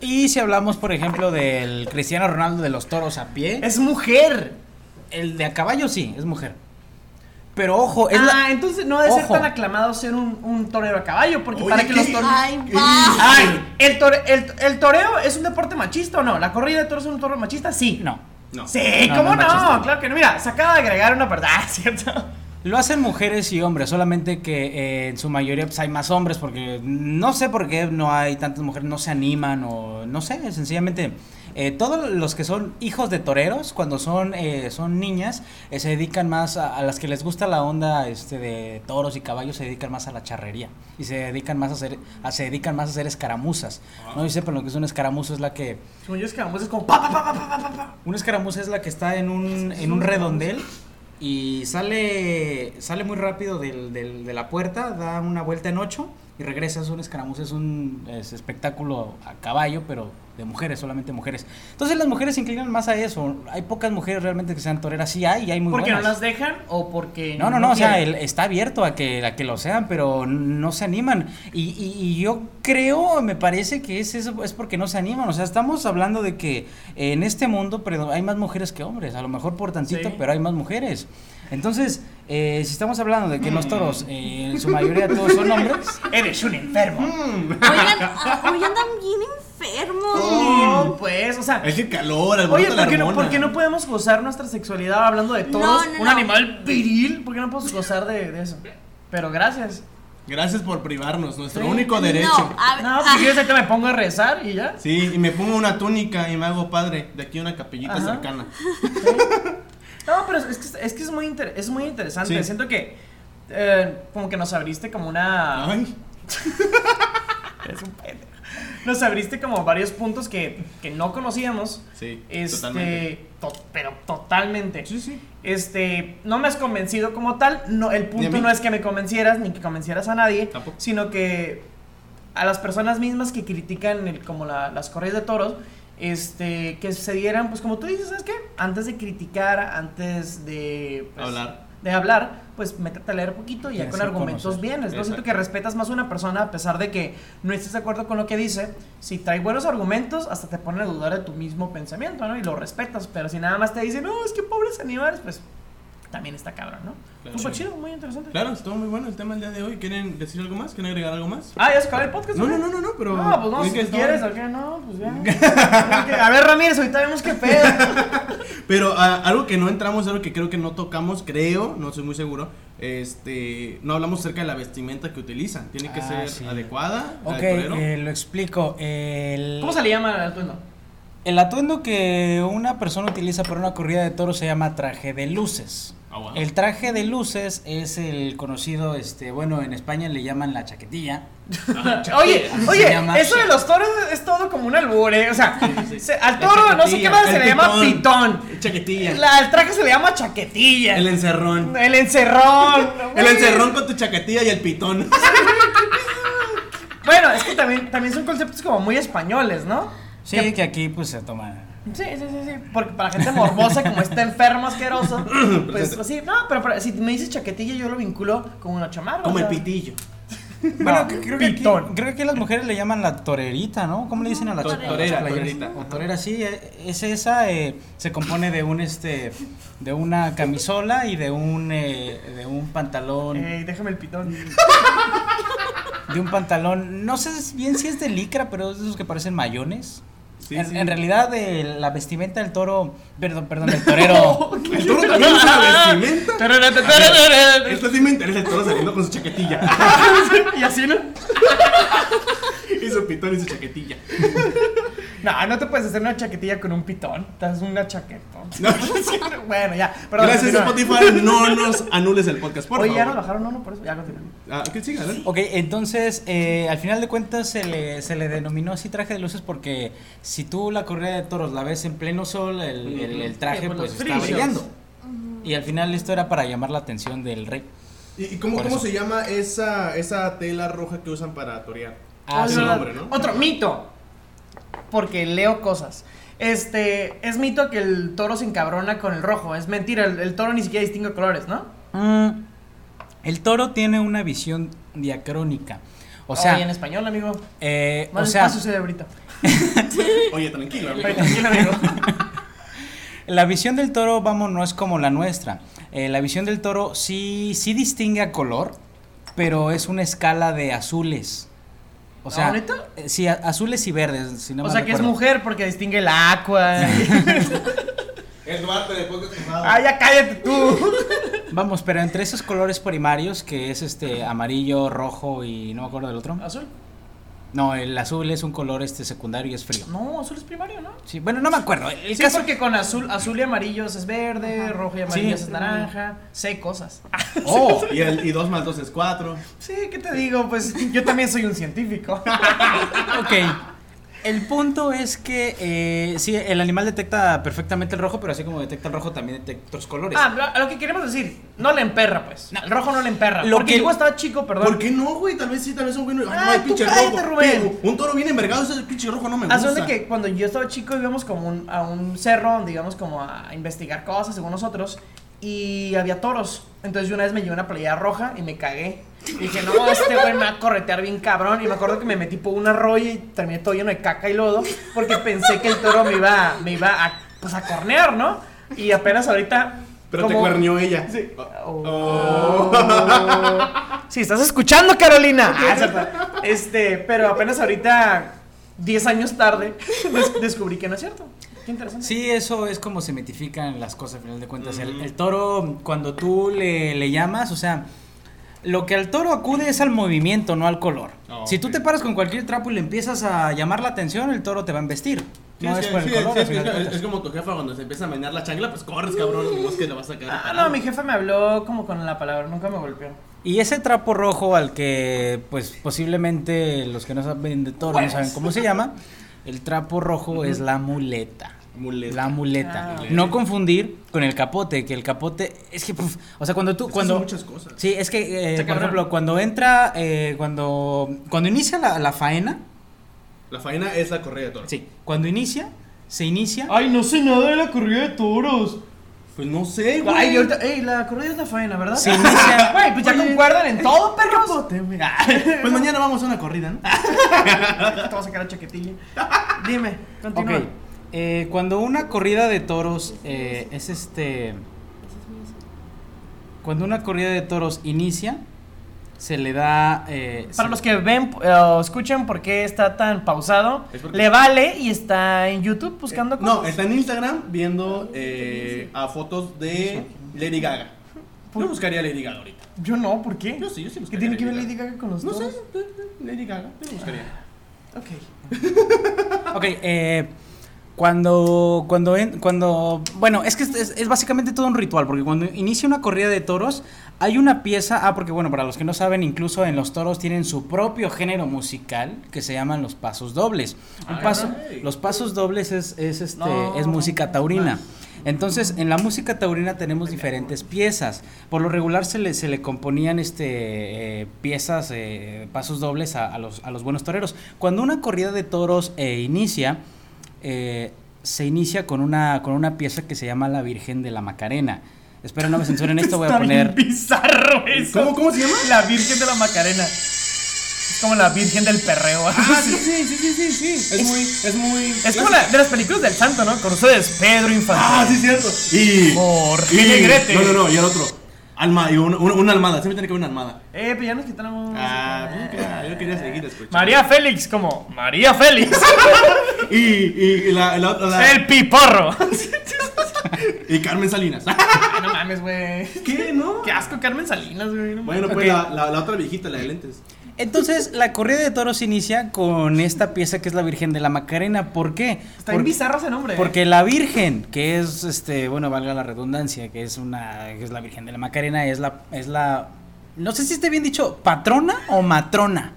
Y si hablamos, por ejemplo, del Cristiano Ronaldo de los toros a pie, Es mujer. el de a caballo sí, es mujer. Pero ojo, es ah, la. entonces no debe ser Ojo. tan aclamado ser un, un torero a caballo, porque Oye, para que ¿qué? los toreros... Ay. Ay, ¿el, tore- el, ¿el toreo es un deporte machista o no? ¿La corrida de toros es un toro machista? Sí. No. No. Sí, No, ¿cómo no no? es machista. Claro que no. Mira, se acaba de agregar una verdad, ¿cierto? Lo hacen mujeres y hombres, solamente que eh, en su mayoría pues, hay más hombres, porque no sé por qué no hay tantas mujeres, no se animan o no sé, sencillamente eh, todos los que son hijos de toreros, cuando son, eh, son niñas, eh, se dedican más a, a las que les gusta la onda este, de toros y caballos, se dedican más a la charrería y se dedican más a hacer, a- se dedican más a hacer escaramuzas. No y sepan lo que es una escaramuza, es la que yo es que vamos es como pa. una escaramuza es la que está en un, en un redondel y sale sale muy rápido del, del- de la puerta, da una vuelta en ocho y regresa. Es un escaramuza, es un es espectáculo a caballo, pero de mujeres, solamente mujeres. Entonces las mujeres se inclinan más a eso. Hay pocas mujeres realmente que sean toreras, sí hay y hay muy ¿Porque no las dejan o porque No, no, no, o sea, el- está abierto a que, a que lo sean, pero no se animan. Y, y- y yo creo, me parece que es eso, es porque no se animan. O sea, estamos hablando de que en este mundo hay más mujeres que hombres, a lo mejor por tantito, Sí. pero hay más mujeres. Entonces, eh, si estamos hablando de que los toros, eh, en su mayoría todos son hombres, Eres un enfermo. Oigan, hoy andan bien enfermos. No, pues, o sea. Es que calor, el Oye, ¿por qué, no, hormona. ¿por qué no podemos gozar nuestra sexualidad hablando de? No, no, un no. animal viril. ¿Por qué no podemos gozar de, de eso? Pero gracias. Gracias por privarnos, nuestro Sí. único derecho. No, a ver, No, ah, pues si quieres ahorita me pongo a rezar y ya. Sí, y me pongo una túnica y me hago padre. De aquí una capillita Ajá. cercana. No, pero es que es, que es muy, inter- es muy interesante. Sí. Siento que eh, como que nos abriste como una... Ay. Es un pendejo. Nos abriste como varios puntos que, que no conocíamos. Sí, Este, totalmente. to- pero totalmente. Sí, sí. Este, no me has convencido como tal. No, el punto no es que me convencieras ni que convencieras a nadie, Tampoco. sino que a las personas mismas que critican el- como la- las corridas de toros, este, que se dieran, pues como tú dices, ¿sabes qué? Antes de criticar, antes de pues, Hablar. De hablar, pues métete a leer un poquito y ya con argumentos bienes. ¿no? Siento que respetas más a una persona a pesar de que no estés de acuerdo con lo que dice. Si trae buenos argumentos, hasta te pone a dudar de tu mismo pensamiento, ¿no? Y lo respetas. Pero si nada más te dice, no, es que pobres animales, pues también está cabrón, ¿no? Claro. Chido, muy interesante. Claro, estuvo muy bueno el tema el día de hoy. ¿Quieren decir algo más? ¿Quieren agregar algo más? Ah, ya se acabó el podcast. No, no, no, no, no, pero. No, pues no, si que quieres o qué, no, pues ya. a ver, Ramírez, ahorita vemos qué pedo. Pero ah, algo que no entramos, algo que creo que no tocamos, creo, no soy muy seguro. Este, no hablamos acerca de la vestimenta que utilizan. Tiene que Ah, ser sí. adecuada. ok, eh, lo explico. El... ¿Cómo se le llama al atuendo? El atuendo que una persona utiliza para una corrida de toros se llama traje de luces. Wow. El traje de luces es el conocido, este, bueno, en España le llaman la chaquetilla. Oye, oye, eso de los toros es todo como un albur, ¿eh? O sea, sí. al toro no sé qué más se le llama pitón, pitón. Chaquetilla. La- al traje se le llama chaquetilla. El encerrón. El encerrón. El encerrón con tu chaquetilla y el pitón. Bueno, es que también, también son conceptos como muy españoles, ¿no? Sí, que aquí pues se toma. Sí, sí, sí, sí. Porque para gente morbosa como este enfermo asqueroso, pues así, no, pero, pero si me dices chaquetilla yo lo vinculo con una chamarra. Como o el pitillo. Bueno, No, creo, que aquí, pitón. creo que aquí las mujeres le llaman la torerita, ¿no? ¿Cómo le dicen a la torera, playeras? torerita. O torera, sí, eh, es esa, eh, se compone de un este, de una camisola y de un, eh, de un pantalón, Ey, déjame el pitón. de un pantalón, no sé bien si es de licra, pero es de esos que parecen mayones. Sí, en, sí. en realidad eh, la vestimenta del toro, perdón, perdón, del torero. El toro también usa vestimenta. Esto sí me interesa el toro saliendo con su chaquetilla. y así, ¿no? Y su pitón y su chaquetilla. No, no te puedes hacer una chaquetilla con un pitón. Te haces una chaquetón. No, bueno, ya. Perdón, Gracias continúa. Spotify, no nos anules el podcast, por Oye, ya nos bajaron, no, no, por eso. Ya continúa. Ah, que siga, ¿no? Ok, entonces, eh, al final de cuentas se le, se le denominó así traje de luces porque si tú la corrida de toros la ves en pleno sol, el, el- el traje Sí, pues está brillando. Y al final esto era para llamar la atención del rey. ¿Y cómo, cómo se llama esa, esa tela roja que usan para torear? Ah, Es sí. el nombre, ¿no? Otro mito. Porque leo cosas. Este, es mito que el toro se encabrona con el rojo. Es mentira, el, el toro ni siquiera distingue colores, ¿no? Mm, el toro tiene una visión diacrónica. O sea, Oye, en español, amigo. eh, Más o sea, despacio cerebrito. Oye, tranquilo, amigo. Oye, tranquilo, amigo. La visión del toro, vamos, no es como la nuestra. Eh, la visión del toro sí, sí distingue a color, pero es una escala de azules. O sea, ¿Ah, neta? eh, sí, azules y verdes. si no o sea, que es mujer porque distingue el agua. El Duarte de ah, ya cállate tú. Vamos, pero entre esos colores primarios, que es este amarillo, rojo y no me acuerdo del otro. ¿Azul? No, el azul es un color este secundario y es frío. No, azul es primario, ¿no? Sí, bueno, no me acuerdo. El Sí, caso porque con azul, azul y amarillos es verde, rojo y amarillos Sí. es naranja. Sé cosas. Oh, Y, el, y 2 más 2 es 4. Sí, ¿qué te digo? Pues yo también soy un científico. ok. El punto es que eh, sí, el animal detecta perfectamente el rojo, pero así como detecta el rojo, también detecta otros colores. Ah, lo, lo que queremos decir, no le emperra, pues. el rojo no le emperra. Lo porque que- yo estaba chico, perdón. ¿Por qué no, güey? Tal vez sí, tal vez un güey. Ay, no, Ay, el tú pinche cállate, rojo. Rubén. Un toro bien envergado, ese pinche rojo no me gusta. que cuando yo estaba chico íbamos como un- a un cerro donde íbamos como a investigar cosas según nosotros y había toros. Entonces yo una vez me llevé una playera roja y me cagué. Y dije, no, este güey me va a corretear bien cabrón. Y me acuerdo que me metí por un arroyo y terminé todo lleno de caca y lodo porque pensé que el toro me iba, me iba a, pues, a cornear, ¿no? Y apenas ahorita... Pero te cuernió ella. Sí. Oh. Si estás escuchando, Carolina. Ah, este, pero apenas ahorita, 10 años tarde, des- descubrí que no es cierto. Qué interesante. Sí, eso es como se mitifican las cosas, al final de cuentas. El, el toro, cuando tú le, le llamas, o sea, lo que al toro acude es al movimiento, no al color. Ah, Si tú te paras con cualquier trapo y le empiezas a llamar la atención, el toro te va a embestir. Sí, no es, es que- por el sí, color, sí, es, es- como tu jefa cuando se empieza a menear la chancla, pues corres, cabrón, y vos que le vas a caer. Ah, no, mi jefe me habló como con la palabra, nunca me golpeó. Y ese trapo rojo al que, pues, posiblemente los que no saben de toro no saben cómo se llama, el trapo rojo es la muleta. Muleta. La muleta. Ah. No confundir con el capote, que el capote es que, puf, o sea, cuando tú, cuando son muchas cosas. Sí, es que, eh, por cabrón. ejemplo, cuando entra, eh, cuando, cuando inicia la, la faena, La faena es la correa de toro. sí, cuando inicia, se inicia. Ay, no sé nada de la corrida de toros. Pues no sé, güey. Ay, ahorita, ey, la corrida es la faena, ¿verdad? Se inicia. Güey, pues ya Oye, concuerdan en todo, perros. Capote, güey. Pues mañana vamos a una corrida, ¿no? Te voy a sacar la chaquetilla. Dime, continúa. Eh, cuando una corrida de toros eh, es este. Cuando una corrida de toros inicia, se le da. eh, Para se- los que ven eh, o escuchan por qué está tan pausado, Es porque- le vale y está en YouTube buscando cosas. No, está en Instagram viendo eh, a fotos de Lady Gaga. Yo buscaría a Lady Gaga ahorita. Yo no, ¿por qué? Yo sí, yo sí ¿Qué buscaría tiene a que ver Lady Gaga con los No sé? Lady Gaga, yo buscaría. Ok. Ok, eh, Cuando, cuando, en- cuando, bueno, es que es, es- básicamente todo un ritual, porque cuando inicia una corrida de toros, hay una pieza, ah, porque bueno, para los que no saben, incluso en los toros tienen su propio género musical que se llaman los pasos dobles. Un paso, los pasos dobles es, es, este, No. es música taurina. Entonces, en la música taurina tenemos diferentes piezas. Por lo regular se le, se le componían este, eh, piezas, eh, pasos dobles a, a los, a los buenos toreros. Cuando una corrida de toros eh, inicia, eh, se inicia con una, con una pieza que se llama La Virgen de la Macarena. Espero no me censuren esto, voy a poner... bizarro eso. ¿Cómo, ¿Cómo se llama? La Virgen de la Macarena. Es como la Virgen del Perreo. Ah, sí, sí, sí, sí, sí, sí. Es muy, es muy. Es como la de las películas del santo, ¿no? Con ustedes, Pedro Infante. Ah, sí, cierto. Y. Jorge y- Negrete. No, no, no, y el otro. Alma, y una, una, una almada, siempre tiene que haber una almada. Eh, pero ya nos quitamos. Ah, nunca, yo quería seguir escuchando. María Félix, como María Félix. Y, y, la, la otra. la- El piporro. y Carmen Salinas. No mames, güey. ¿Qué? ¿No? Qué asco, Carmen Salinas, güey. no Bueno, pues la otra viejita, la de lentes. Entonces, la corrida de toros inicia con esta pieza que es la Virgen de la Macarena. ¿Por qué? Está bien bizarro ese nombre. ¿eh? Porque la Virgen, que es este, bueno, valga la redundancia, que es una, que es la Virgen de la Macarena, es la, es la, no sé si esté bien dicho, patrona o matrona.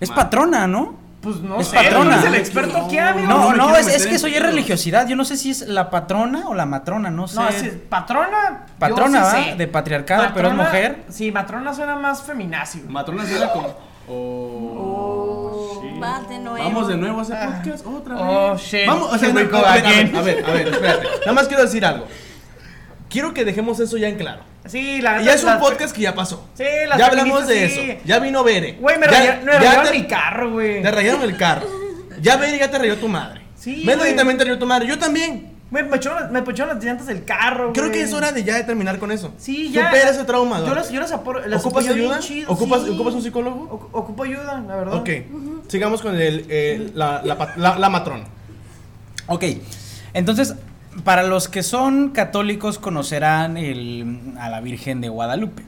Es Ma- patrona, ¿no? Pues no Es sé, patrona. ¿tú eres el experto aquí, amigo? No, no, quiero es, es que en eso ya es religiosidad. Yo no sé si es la patrona o la matrona, no sé. No, es patrona. Patrona, sí ¿va? De patriarcado, pero es mujer. Sí, matrona suena más feminacio. Matrona era como. Oh. shit. Vas de nuevo. Vamos de nuevo a ese podcast otra vez. Oh, shit. Vamos, o sea, no, go a, ver, a, ver, a ver, a ver, espérate. Nada más quiero decir algo. Quiero que dejemos eso ya en claro. Sí, la Ya es un la- podcast que ya pasó. Sí, las Ya hablamos de feministas, eso. sí. Ya vino Bere. Güey, me Ya- rayaron, me ya rayaron te- mi carro, güey. Te rayaron el carro. Ya Bere ya te rayó tu madre. Sí, Melody también te rayó tu madre. Yo también. Me pocharon, me las llantas del carro, Creo güey. que es hora de ya de terminar con eso. Sí, ya. Supera ese trauma. Yo los, yo los aporo, las ¿Ocupas apoyo bien ayuda? chido, ¿Ocupas, sí. ¿Ocupas un psicólogo? Ocu- Ocupo ayuda, la verdad. Ok. Sigamos con el, el- la, la, pat- la, la matrona. Ok, entonces, para los que son católicos conocerán el, a la Virgen de Guadalupe.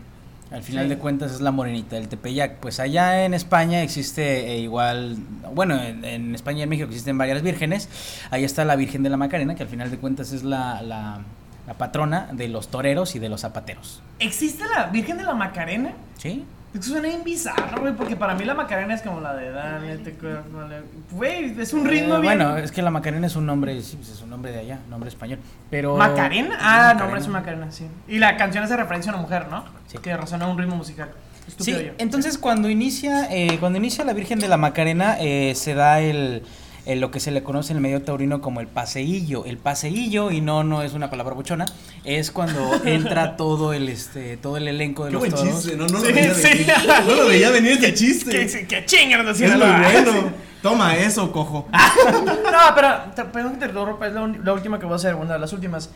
Al final Sí. de cuentas es la morenita del Tepeyac. Pues allá en España existe eh, igual, bueno, en, en España y en México existen varias vírgenes. Ahí está la Virgen de la Macarena, que al final de cuentas es la, la- la patrona de los toreros y de los zapateros. ¿Existe la Virgen de la Macarena? ¿Sí? Es que suena bien bizarro, güey, porque para mí la Macarena es como la de Dale, te cuerno, le-". Güey, es un ritmo Eh, bien. Bueno, es que la Macarena es un nombre, sí, pues es un nombre de allá, nombre español. Pero ¿Macarena? Ah, nombre es Macarena, sí. Y la canción hace referencia a una mujer, ¿no? Sí. Que resuena un ritmo musical. Sí, Estúpido yo. entonces cuando inicia, eh, cuando inicia la Virgen de la Macarena, eh, se da el, lo que se le conoce en el medio taurino como el paseillo. El paseillo, y no, no es una palabra buchona, es cuando entra todo el este, todo el elenco de Qué los buen toros. chiste. No, no Sí, lo veía sí. venir. No lo veía venir este chiste. Que, que chingan los Es muy bueno. Toma eso, cojo. No, pero, te- perdón que te interrumpa, es la, la última que voy a hacer, una de las últimas.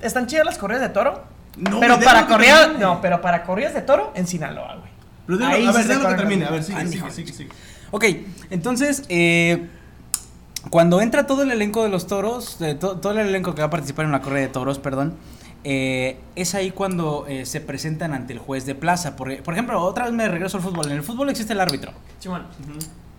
¿Están chidas las corridas de toro? No, pero para corridas, no, pero para corridas de toro en Sinaloa, güey. Pero déjalo- Ahí a ver, se déjalo que termine. A ver, sigue, Ay, sigue, sigue, sigue. Ok, entonces, eh, cuando entra todo el elenco de los toros, to- todo el elenco que va a participar en la corrida de toros, perdón, eh, es ahí cuando eh, se presentan ante el juez de plaza. Por, por ejemplo, otra vez me regreso al fútbol. En el fútbol existe el árbitro. Simón.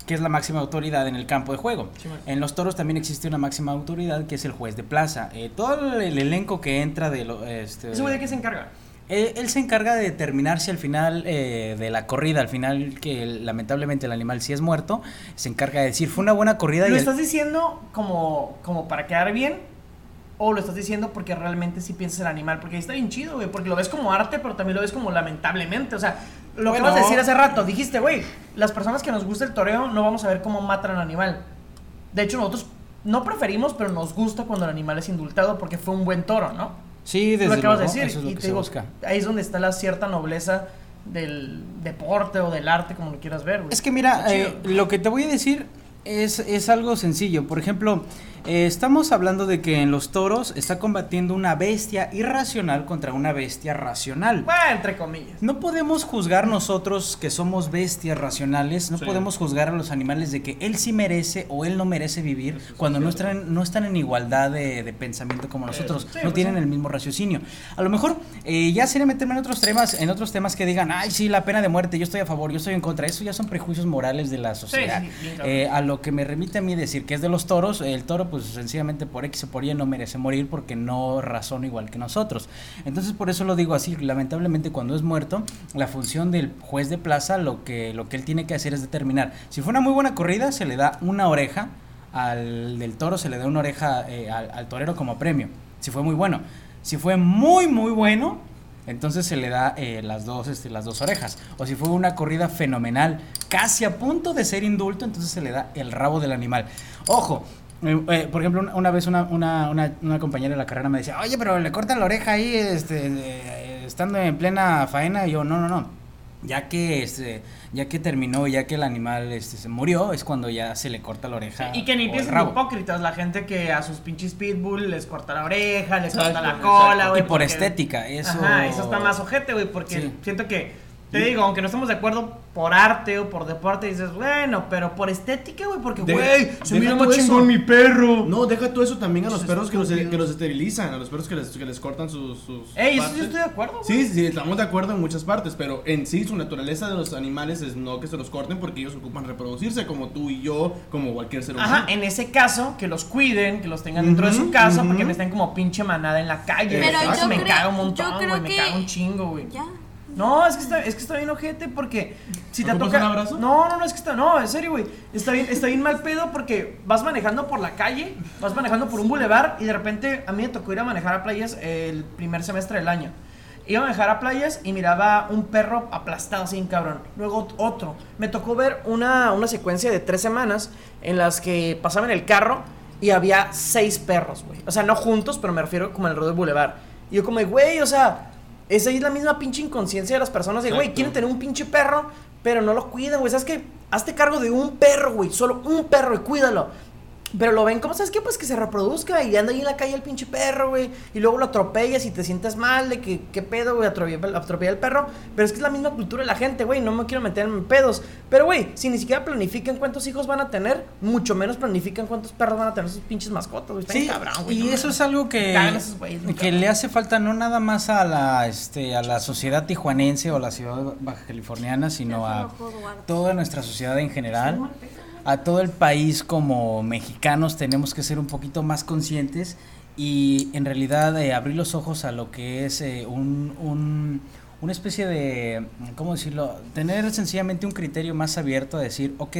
que es la máxima autoridad en el campo de juego. Sí, en los toros también existe una máxima autoridad que es el juez de plaza. Eh, todo el elenco que entra de lo, este, ¿Ese güey de qué se encarga? Él, él se encarga de determinar si al final eh, de la corrida, al final que el- lamentablemente el animal sí es muerto, se encarga de decir fue una buena corrida y ¿Lo el- estás diciendo como, como para quedar bien? ¿O lo estás diciendo porque realmente sí piensas el animal? Porque ahí está bien chido, güey. Porque lo ves como arte, pero también lo ves como lamentablemente. O sea, lo que Bueno. vas a decir hace rato, dijiste, güey, las personas que nos gusta el toreo no vamos a ver cómo matan al animal. De hecho, nosotros no preferimos, pero nos gusta cuando el animal es indultado porque fue un buen toro, ¿no? Sí, desde lo acabas de decir. eso es lo y que te se digo, busca. ahí es donde está la cierta nobleza del deporte o del arte, como lo quieras ver, güey. Es que mira, eh, lo que te voy a decir es, es algo sencillo. Por ejemplo, eh, estamos hablando de que en los toros está combatiendo una bestia irracional contra una bestia racional. Bueno, entre comillas. No podemos juzgar nosotros que somos bestias racionales, no Sí. podemos juzgar a los animales de que él sí merece o él no merece vivir cuando no están, no están en igualdad de, de pensamiento como nosotros, Sí, no pues tienen sí. el mismo raciocinio. A lo mejor eh, ya sería meterme en otros temas, en otros temas que digan, ay sí, la pena de muerte, yo estoy a favor, yo estoy en contra. Eso ya son prejuicios morales de la sociedad. Eh, a lo que me remite a mí decir que es de los toros, el toro pues pues sencillamente por X o por Y no merece morir porque no razona igual que nosotros. Entonces por eso lo digo así, lamentablemente cuando es muerto, la función del juez de plaza lo que, lo que él tiene que hacer es determinar, si fue una muy buena corrida, se le da una oreja, al del toro se le da una oreja eh, al, torero como premio, si fue muy bueno. Si fue muy, muy bueno, entonces se le da eh, las, dos, este, las dos orejas. O si fue una corrida fenomenal, casi a punto de ser indulto, entonces se le da el rabo del animal. Ojo, eh, eh, por ejemplo, una, una vez una, una, una, una compañera de la carrera me decía, oye, pero le cortan la oreja ahí este, eh, estando en plena faena. Y yo, no, no, no. Ya que, este, ya que terminó, ya que el animal este, se murió, es cuando ya se le corta la oreja. Y que ni piensen hipócritas, la gente que a sus pinches pitbull les corta la oreja, les corta la cola, güey. Y por porque- estética, eso. Ajá, eso está más ojete, güey, porque Sí. siento que, te digo, aunque no estemos de acuerdo por arte o por deporte, dices, bueno, pero por estética, güey, porque, güey, se mira más chingón mi perro. No, deja tú eso también a los perros que los, estúpido. que los esterilizan, a los perros que les, que les cortan sus. sus Ey, eso yo estoy de acuerdo, güey. Sí, sí, estamos de acuerdo en muchas partes, pero en sí su naturaleza de los animales es no que se los corten porque ellos ocupan reproducirse como tú y yo, como cualquier ser humano. Ajá, en ese caso, que los cuiden, que los tengan dentro de su casa, ujú. para que no estén como pinche manada en la calle. Pero yo me creo- caga un yo montón, creo güey, me que- caga un chingo, güey. Ya. No, es que está, es que está bien ojete porque si te ¿Ocupas toca. un abrazo? No, no, no, es que está. No, en serio, güey. Está bien, está bien mal pedo porque vas manejando por la calle, vas manejando por un bulevar y de repente a mí me tocó ir a manejar a playas el primer semestre del año. Iba a manejar a playas y miraba un perro aplastado así, cabrón. Luego otro. Me tocó ver una, una secuencia de tres semanas en las que pasaba en el carro y había seis perros, güey. O sea, no juntos, pero me refiero como en el rodeo del bulevar. Y yo como, güey, o sea, esa es la misma pinche inconsciencia de las personas de, güey, quieren tener un pinche perro, pero no lo cuidan, güey. ¿Sabes qué? Hazte cargo de un perro, güey. Solo un perro y cuídalo. Pero lo ven como, ¿sabes qué? Pues que se reproduzca y anda ahí en la calle el pinche perro, güey. Y luego lo atropellas y te sientes mal de que, ¿qué pedo, güey? Atropella, atropella el perro. Pero es que es la misma cultura de la gente, güey. No me quiero meter en pedos. Pero, güey, si ni siquiera planifican cuántos hijos van a tener, mucho menos planifican cuántos perros van a tener sus pinches mascotas, güey. Está bien Sí, cabrón, güey. y no eso es algo que, esos güeyes, que le hace falta no nada más a la, este, a la sociedad tijuanense o la ciudad baja californiana, sino a toda nuestra sociedad en general. A todo el país como mexicanos tenemos que ser un poquito más conscientes y en realidad eh, abrir los ojos a lo que es eh, un, un- una especie de, ¿cómo decirlo? Tener sencillamente un criterio más abierto a decir, ok,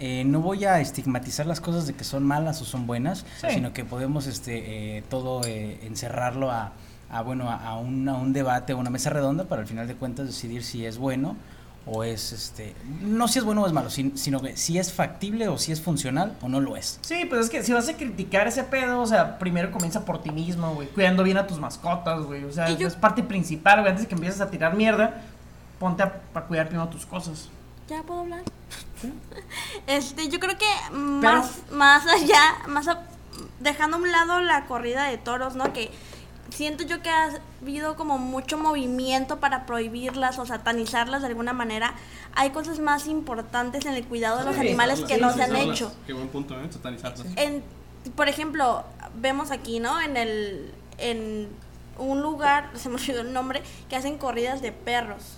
eh, no voy a estigmatizar las cosas de que son malas o son buenas, Sí. sino que podemos este, eh, todo eh, encerrarlo a, a, bueno, a, a un, a un debate, a una mesa redonda para al final de cuentas decidir si es bueno o es, este, no si es bueno o es malo, sin- sino que si es factible o si es funcional o no lo es. Sí, pues es que si vas a criticar ese pedo, o sea, primero comienza por ti mismo, güey, cuidando bien a tus mascotas, güey. O sea, yo- es parte principal, güey. Antes de que empieces a tirar mierda, ponte a, a cuidar primero tus cosas. ¿Ya puedo hablar? Este, yo creo que más, más allá, más a- dejando a un lado la corrida de toros, ¿no? Que siento yo que ha habido como mucho movimiento para prohibirlas o satanizarlas de alguna manera. Hay cosas más importantes en el cuidado de los Sí, animales que Sí, no se han hecho. Qué buen punto, ¿eh? Satanizarlas. En, por ejemplo, vemos aquí, ¿no? En el en un lugar, se me olvidó el nombre, que hacen corridas de perros.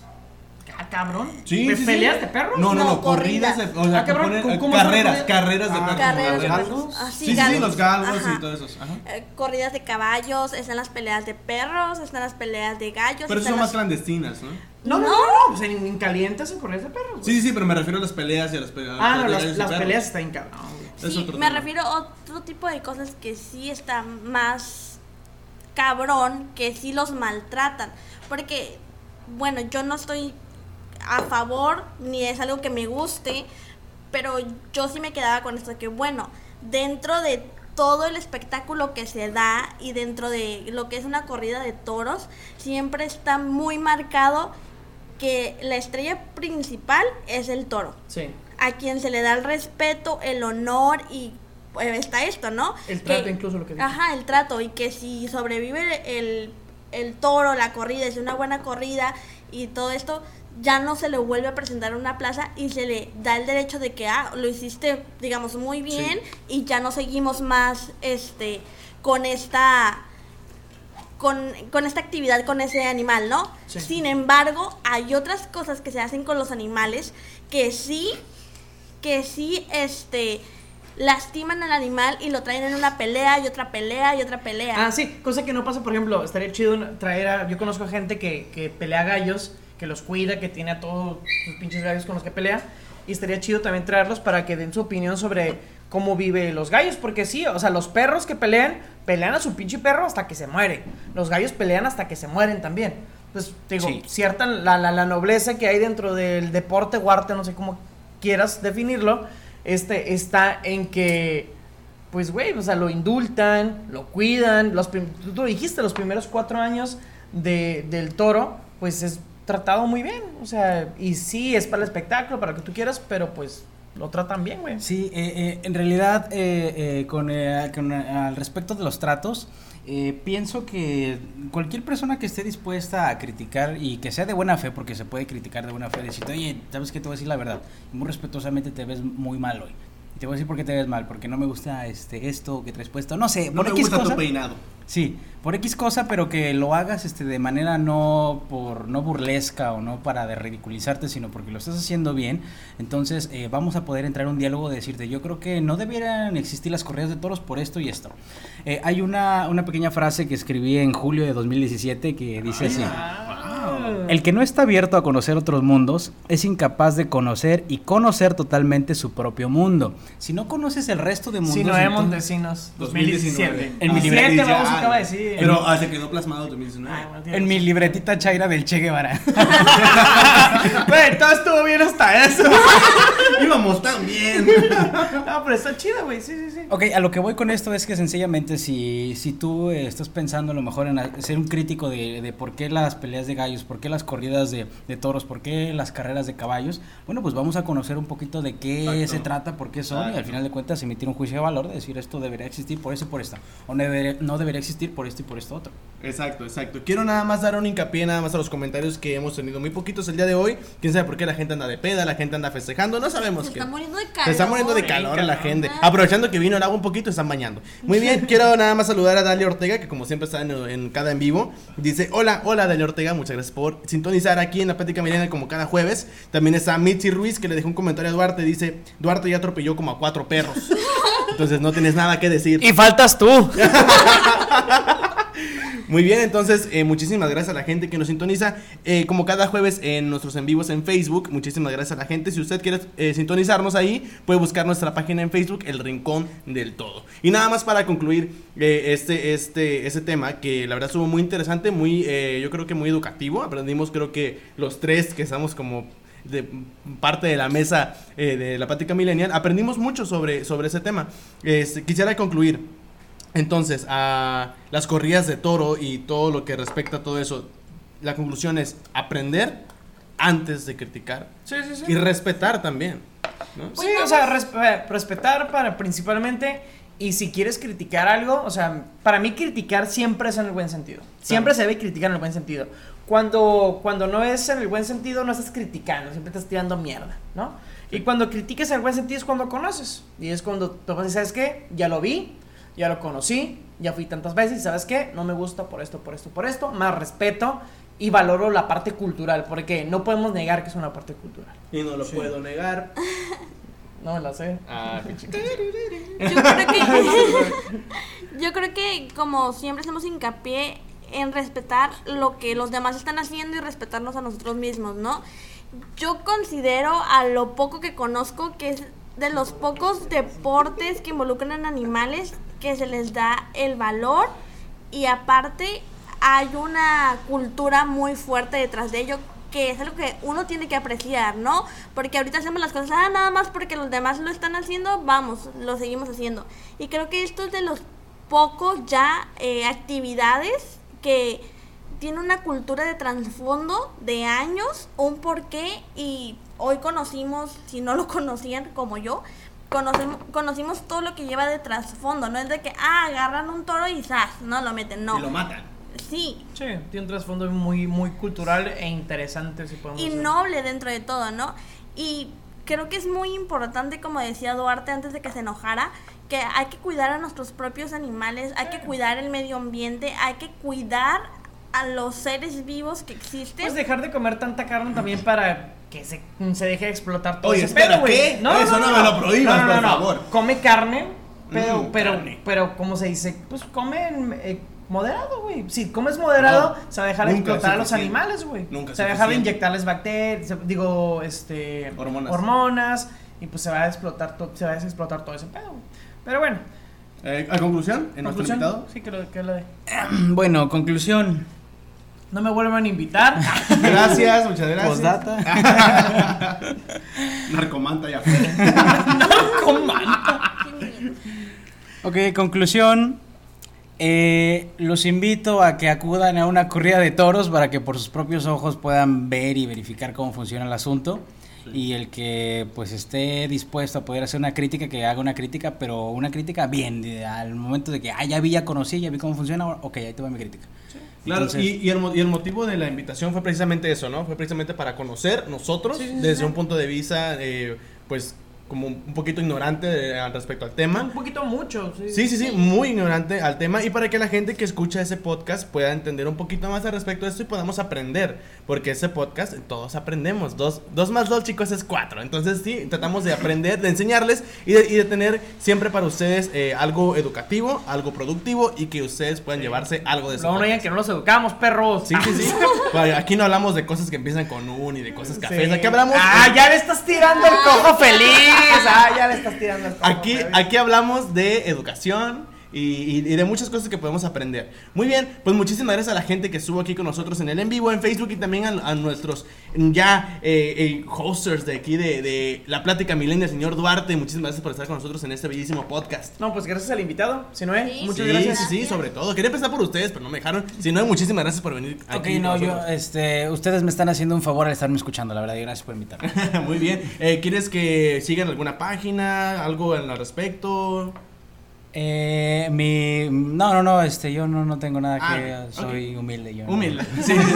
Ah, cabrón. Sí, ¿Me sí, sí. peleas de perros? No, no, No, no, corridas de. O sea, Ah, cabrón, ponen- ¿cómo- cómo son carreras, carreras de Ah, perros. Carreras de ¿galgos? perros. Ah, sí, sí, los galgos Ajá. y todo eso. Ajá. Eh, corridas de caballos, están las peleas de perros, están las peleas de gallos. Pero son más clandestinas, ¿no? No, no, no, No. no. Pues en, en caliente hacen corridas de perros. Sí, sí, pero me refiero a las peleas y a las peleas. Ah, no, de las, las peleas están cabrón, güey. es Sí, otro me tema. refiero a otro tipo de cosas que sí están más cabrón, que sí los maltratan. Porque, bueno, yo no estoy a favor, ni es algo que me guste, pero yo sí me quedaba con esto, que bueno, dentro de todo el espectáculo que se da y dentro de lo que es una corrida de toros, siempre está muy marcado que la estrella principal es el toro Sí. a quien se le da el respeto, el honor y pues, está esto, ¿no? El trato incluso, lo que dijo. Ajá, el trato y que si sobrevive el, el toro, la corrida, es una buena corrida y todo esto, ya no se le vuelve a presentar en una plaza y se le da el derecho de que, ah, lo hiciste, digamos, muy bien y ya no seguimos más, este, con esta con, con esta actividad con ese animal, ¿no? Sí. Sin embargo, hay otras cosas que se hacen con los animales que sí, que sí, este, lastiman al animal y lo traen en una pelea y otra pelea y otra pelea. Ah, sí, cosa que no pasa, por ejemplo, estaría chido traer a. Yo conozco gente que, que pelea gallos, que los cuida, que tiene a todos sus pinches gallos con los que pelea. Y estaría chido también traerlos para que den su opinión sobre cómo vive los gallos. Porque sí, o sea, los perros que pelean, pelean a su pinche perro hasta que se muere. Los gallos pelean hasta que se mueren también. Pues, digo, Sí. cierta la, la, la nobleza que hay dentro del deporte o arte, no sé cómo quieras definirlo, este, está en que, pues, güey, o sea, lo indultan, lo cuidan. Los tú lo dijiste, los primeros cuatro años de, del toro, pues es tratado muy bien. O sea, y sí, es para el espectáculo, para lo que tú quieras, pero pues lo tratan bien, güey. Sí, eh, eh, en realidad, eh, eh, con, eh, con, eh, al respecto de los tratos, eh, pienso que cualquier persona que esté dispuesta a criticar y que sea de buena fe, porque se puede criticar de buena fe, decirte, oye, ¿sabes qué? Te voy a decir la verdad. Y muy respetuosamente te ves muy mal hoy. Y te voy a decir por qué te ves mal, porque no me gusta este esto que traes puesto. No sé, No por me X gusta cosa. tu peinado. Sí, por X cosa, pero que lo hagas este de manera no por no burlesca o no para de ridiculizarte, sino porque lo estás haciendo bien. Entonces eh, vamos a poder entrar a un diálogo de decirte, yo creo que no debieran existir las corridas de toros por esto y esto. Eh, hay una, una pequeña frase que escribí en julio de 2017 que dice así. El que no está abierto a conocer otros mundos es incapaz de conocer y conocer totalmente su propio mundo. Si no conoces el resto de mundos... Si no es Montesinos, 2019. 2017. En mi Siete, libreta vamos, Ah, acaba de decir. Pero ah, se quedó plasmado 2019. Ay, bueno, tienes En mi libretita chaira del Che Guevara. Güey, todo estuvo bien hasta eso. Íbamos tan bien. No, pero está chido, güey. Sí, sí, sí. ok, a lo que voy con esto es que sencillamente si, si tú eh, estás pensando a lo mejor en ser un crítico de, de por qué las peleas de gallos, por qué las corridas de, de toros, por qué las carreras de caballos, bueno, pues vamos a conocer un poquito de qué Exacto. se trata, por qué son y al Exacto. final de cuentas emitir un juicio de valor de decir esto debería existir por eso y por esto, o no debería, no debería existir por esto y por esto otro. Exacto, exacto. Quiero nada más dar un hincapié nada más a los comentarios que hemos tenido muy poquitos el día de hoy. Quién sabe por qué la gente anda de peda, la gente anda festejando, no sabemos Se qué. está muriendo de calor. Se está muriendo de calor la gente. Aprovechando que vino el agua un poquito, están bañando. Muy bien, quiero nada más saludar a Dalia Ortega, que como siempre está en, en cada en vivo. Dice, hola, hola Dalia Ortega, muchas gracias por sintonizar aquí en la Plática Milena como cada jueves. También está Mitzi Ruiz, que le dejó un comentario a Duarte, dice, Duarte ya atropelló como a cuatro perros. Entonces no tienes nada que decir. Y faltas tú. Muy bien, entonces eh, muchísimas gracias a la gente que nos sintoniza. Eh, como cada jueves en nuestros en vivos en Facebook, muchísimas gracias a la gente. Si usted quiere eh, sintonizarnos ahí, puede buscar nuestra página en Facebook, El Rincón del Todo. Y nada más para concluir este, este, este tema, que la verdad estuvo muy interesante, muy, yo creo que muy educativo. Aprendimos, creo que los tres que estamos como parte de la mesa de la Pática Millennial, aprendimos mucho sobre, sobre ese tema. Este, quisiera concluir. Entonces, a las corridas de toro y todo lo que respecta a todo eso, la conclusión es aprender antes de criticar Sí, sí, sí. y respetar también. ¿no? Sí, o sea, eh, respetar para principalmente. Y si quieres criticar algo, o sea, para mí criticar siempre es en el buen sentido. Siempre se debe criticar en el buen sentido. Cuando, cuando no es en el buen sentido, no estás criticando, siempre estás tirando mierda, ¿no? Y cuando criticas en el buen sentido es cuando conoces. Y es cuando tú sabes qué, ya lo vi, ya lo conocí, ya fui tantas veces y sabes qué, no me gusta por esto, por esto, por esto, más respeto y valoro la parte cultural, porque no podemos negar que es una parte cultural. Y no lo puedo negar. No me la sé. Ah, Yo creo que yo creo que como siempre hacemos hincapié en respetar lo que los demás están haciendo y respetarnos a nosotros mismos, ¿no? Yo considero a lo poco que conozco que es de los pocos deportes que involucran animales que se les da el valor y aparte hay una cultura muy fuerte detrás de ello que es algo que uno tiene que apreciar, ¿no? Porque ahorita hacemos las cosas ah, nada más porque los demás lo están haciendo, vamos, lo seguimos haciendo. Y creo que esto es de los pocos ya eh, actividades que tiene una cultura de trasfondo de años, un porqué y hoy conocimos, si no lo conocían como yo, conocemos, conocimos todo lo que lleva de trasfondo, no es de que, ah, agarran un toro y ¡zas! no lo meten, no. Y lo matan. Sí, Sí, tiene un trasfondo muy, muy cultural e interesante, si podemos y decir. noble dentro de todo, ¿no? Y creo que es muy importante, como decía Duarte antes de que se enojara, que hay que cuidar a nuestros propios animales, hay que cuidar el medio ambiente, hay que cuidar a los seres vivos que existen. Pues dejar de comer tanta carne también para que se, se deje explotar todo Oye, ese espera, pedo, güey. ¿qué? Eso no me lo prohíbas, por favor. Come carne, pero, Mm, pero, carne. pero, ¿cómo se dice? Pues come eh, moderado, güey. Si comes moderado, No, se va a dejar nunca explotar a los animales, güey. Nunca Se va a dejar de inyectarles bacterias, digo, este... Hormonas. Hormonas, y pues se va a explotar, to- se va a explotar todo ese pedo, güey. Pero bueno. Eh, ¿A conclusión? ¿En nuestro conclusión, invitado? Sí, que lo, que lo de... Bueno, conclusión. No me vuelvan a invitar. Gracias, muchas gracias. Postdata. Narcomanta ya. Ok, conclusión. Eh, los invito a que acudan a una corrida de toros para que por sus propios ojos puedan ver y verificar cómo funciona el asunto. Y el que pues esté dispuesto a poder hacer una crítica, que haga una crítica, pero una crítica bien, de- al momento de que, ah, ya vi, ya conocí, ya vi cómo funciona, ok, ahí te va mi crítica. Claro, Entonces- y, y el, mo- y el motivo de la invitación fue precisamente eso, ¿no? Fue precisamente para conocer nosotros, desde un punto de vista, eh, pues, como un poquito ignorante de- respecto al tema. Un poquito mucho, sí. Sí, sí, sí, muy ignorante al tema y para que la gente que escucha ese podcast pueda entender un poquito más al respecto de esto y podamos aprender, porque ese podcast todos aprendemos, dos, dos más dos chicos es cuatro, entonces sí, tratamos de aprender, de enseñarles y de, y de tener siempre para ustedes eh, algo educativo, algo productivo y que ustedes puedan llevarse algo de ese Luego no digan que no los educamos, perros. Sí, sí, sí. Aquí no hablamos de cosas que empiezan con un y de cosas cafés. Sí. Aquí hablamos. Ah, ya le estás tirando el cojo feliz. Ah, ya le estás tirando el cojo Aquí, aquí hablamos de educación y, y- y de muchas cosas que podemos aprender. Muy bien, pues muchísimas gracias a la gente que estuvo aquí con nosotros en el en vivo, en Facebook y también a, a nuestros ya eh, eh, hosters de aquí de, de La Plática Milenio, el señor Duarte. Muchísimas gracias por estar con nosotros en este bellísimo podcast. No, pues gracias al invitado. Si no, ¿eh? Sí, Muchas sí, gracias. sí, sí, sobre todo. Quería empezar por ustedes, pero no me dejaron. Si no, muchísimas gracias por venir Ok, aquí. con no, yo, este, ustedes me están haciendo un favor al estarme escuchando, la verdad, y gracias por invitarme. Muy bien. Eh, ¿Quieres que sigan alguna página? ¿Algo al respecto? Eh, mi, no, no, no, este, yo no, no tengo nada que, Ah, soy humilde. Yo no. Humilde. Sí, sí, sí.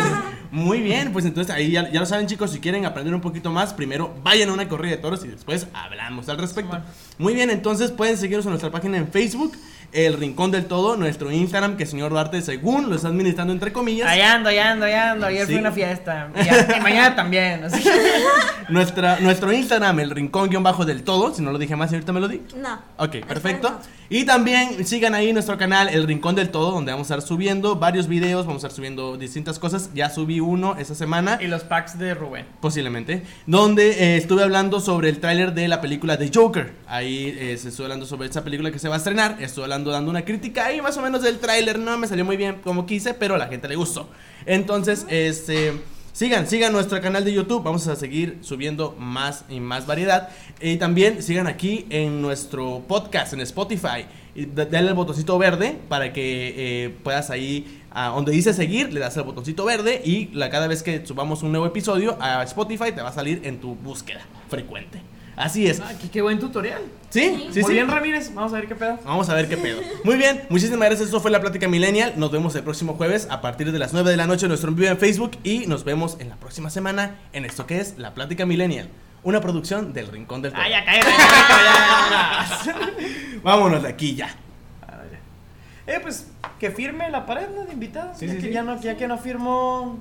Muy bien, pues entonces ahí ya, ya lo saben chicos, si quieren aprender un poquito más, primero vayan a una corrida de toros y después hablamos al respecto. Muy bien, entonces pueden seguirnos en nuestra página en Facebook, El Rincón del Todo, nuestro Instagram, que el señor Duarte según lo está administrando entre comillas. Ahí ando, ahí ando, ahí ando. Ayer Sí. fue una fiesta. Y, mañana también. así Nuestra, nuestro Instagram, el Rincón guion bajo del Todo, si no lo dije más, ahorita me lo di. No. Ok, perfecto. no. Y también sigan ahí nuestro canal El Rincón del Todo, donde vamos a estar subiendo varios videos, vamos a estar subiendo distintas cosas. Ya subí uno esta semana. y los packs de Rubén. Posiblemente. Donde eh, estuve hablando sobre el tráiler de la película de Joker. Ahí eh, se estuve hablando sobre esa película que se va a estrenar. Estuve hablando, dando una crítica ahí más o menos del tráiler. No me salió muy bien como quise, pero a la gente le gustó. Entonces, este... Sigan, sigan nuestro canal de YouTube, vamos a seguir subiendo más y más variedad. Y también sigan aquí en nuestro podcast, en Spotify. Y da- dale el botoncito verde para que eh, puedas ahí, a donde dice seguir, le das el botoncito verde y cada vez que subamos un nuevo episodio a Spotify te va a salir en tu búsqueda frecuente. Así es. Ah, qué, qué buen tutorial. ¿Sí? Sí, Muy sí. bien, Ramírez. Vamos a ver qué pedo. Vamos a ver qué pedo. Muy bien, muchísimas gracias. Eso fue la plática millennial. Nos vemos el próximo jueves a partir de las 9 de la noche en nuestro en vivo en Facebook y nos vemos en la próxima semana en esto que es la plática millennial, una producción del Rincón del. Ah, ya cállate. Vámonos de aquí ya. Eh, pues que firme la pared, ¿no? De invitado. Sí, ya sí, que sí. ya no, ya que no firmó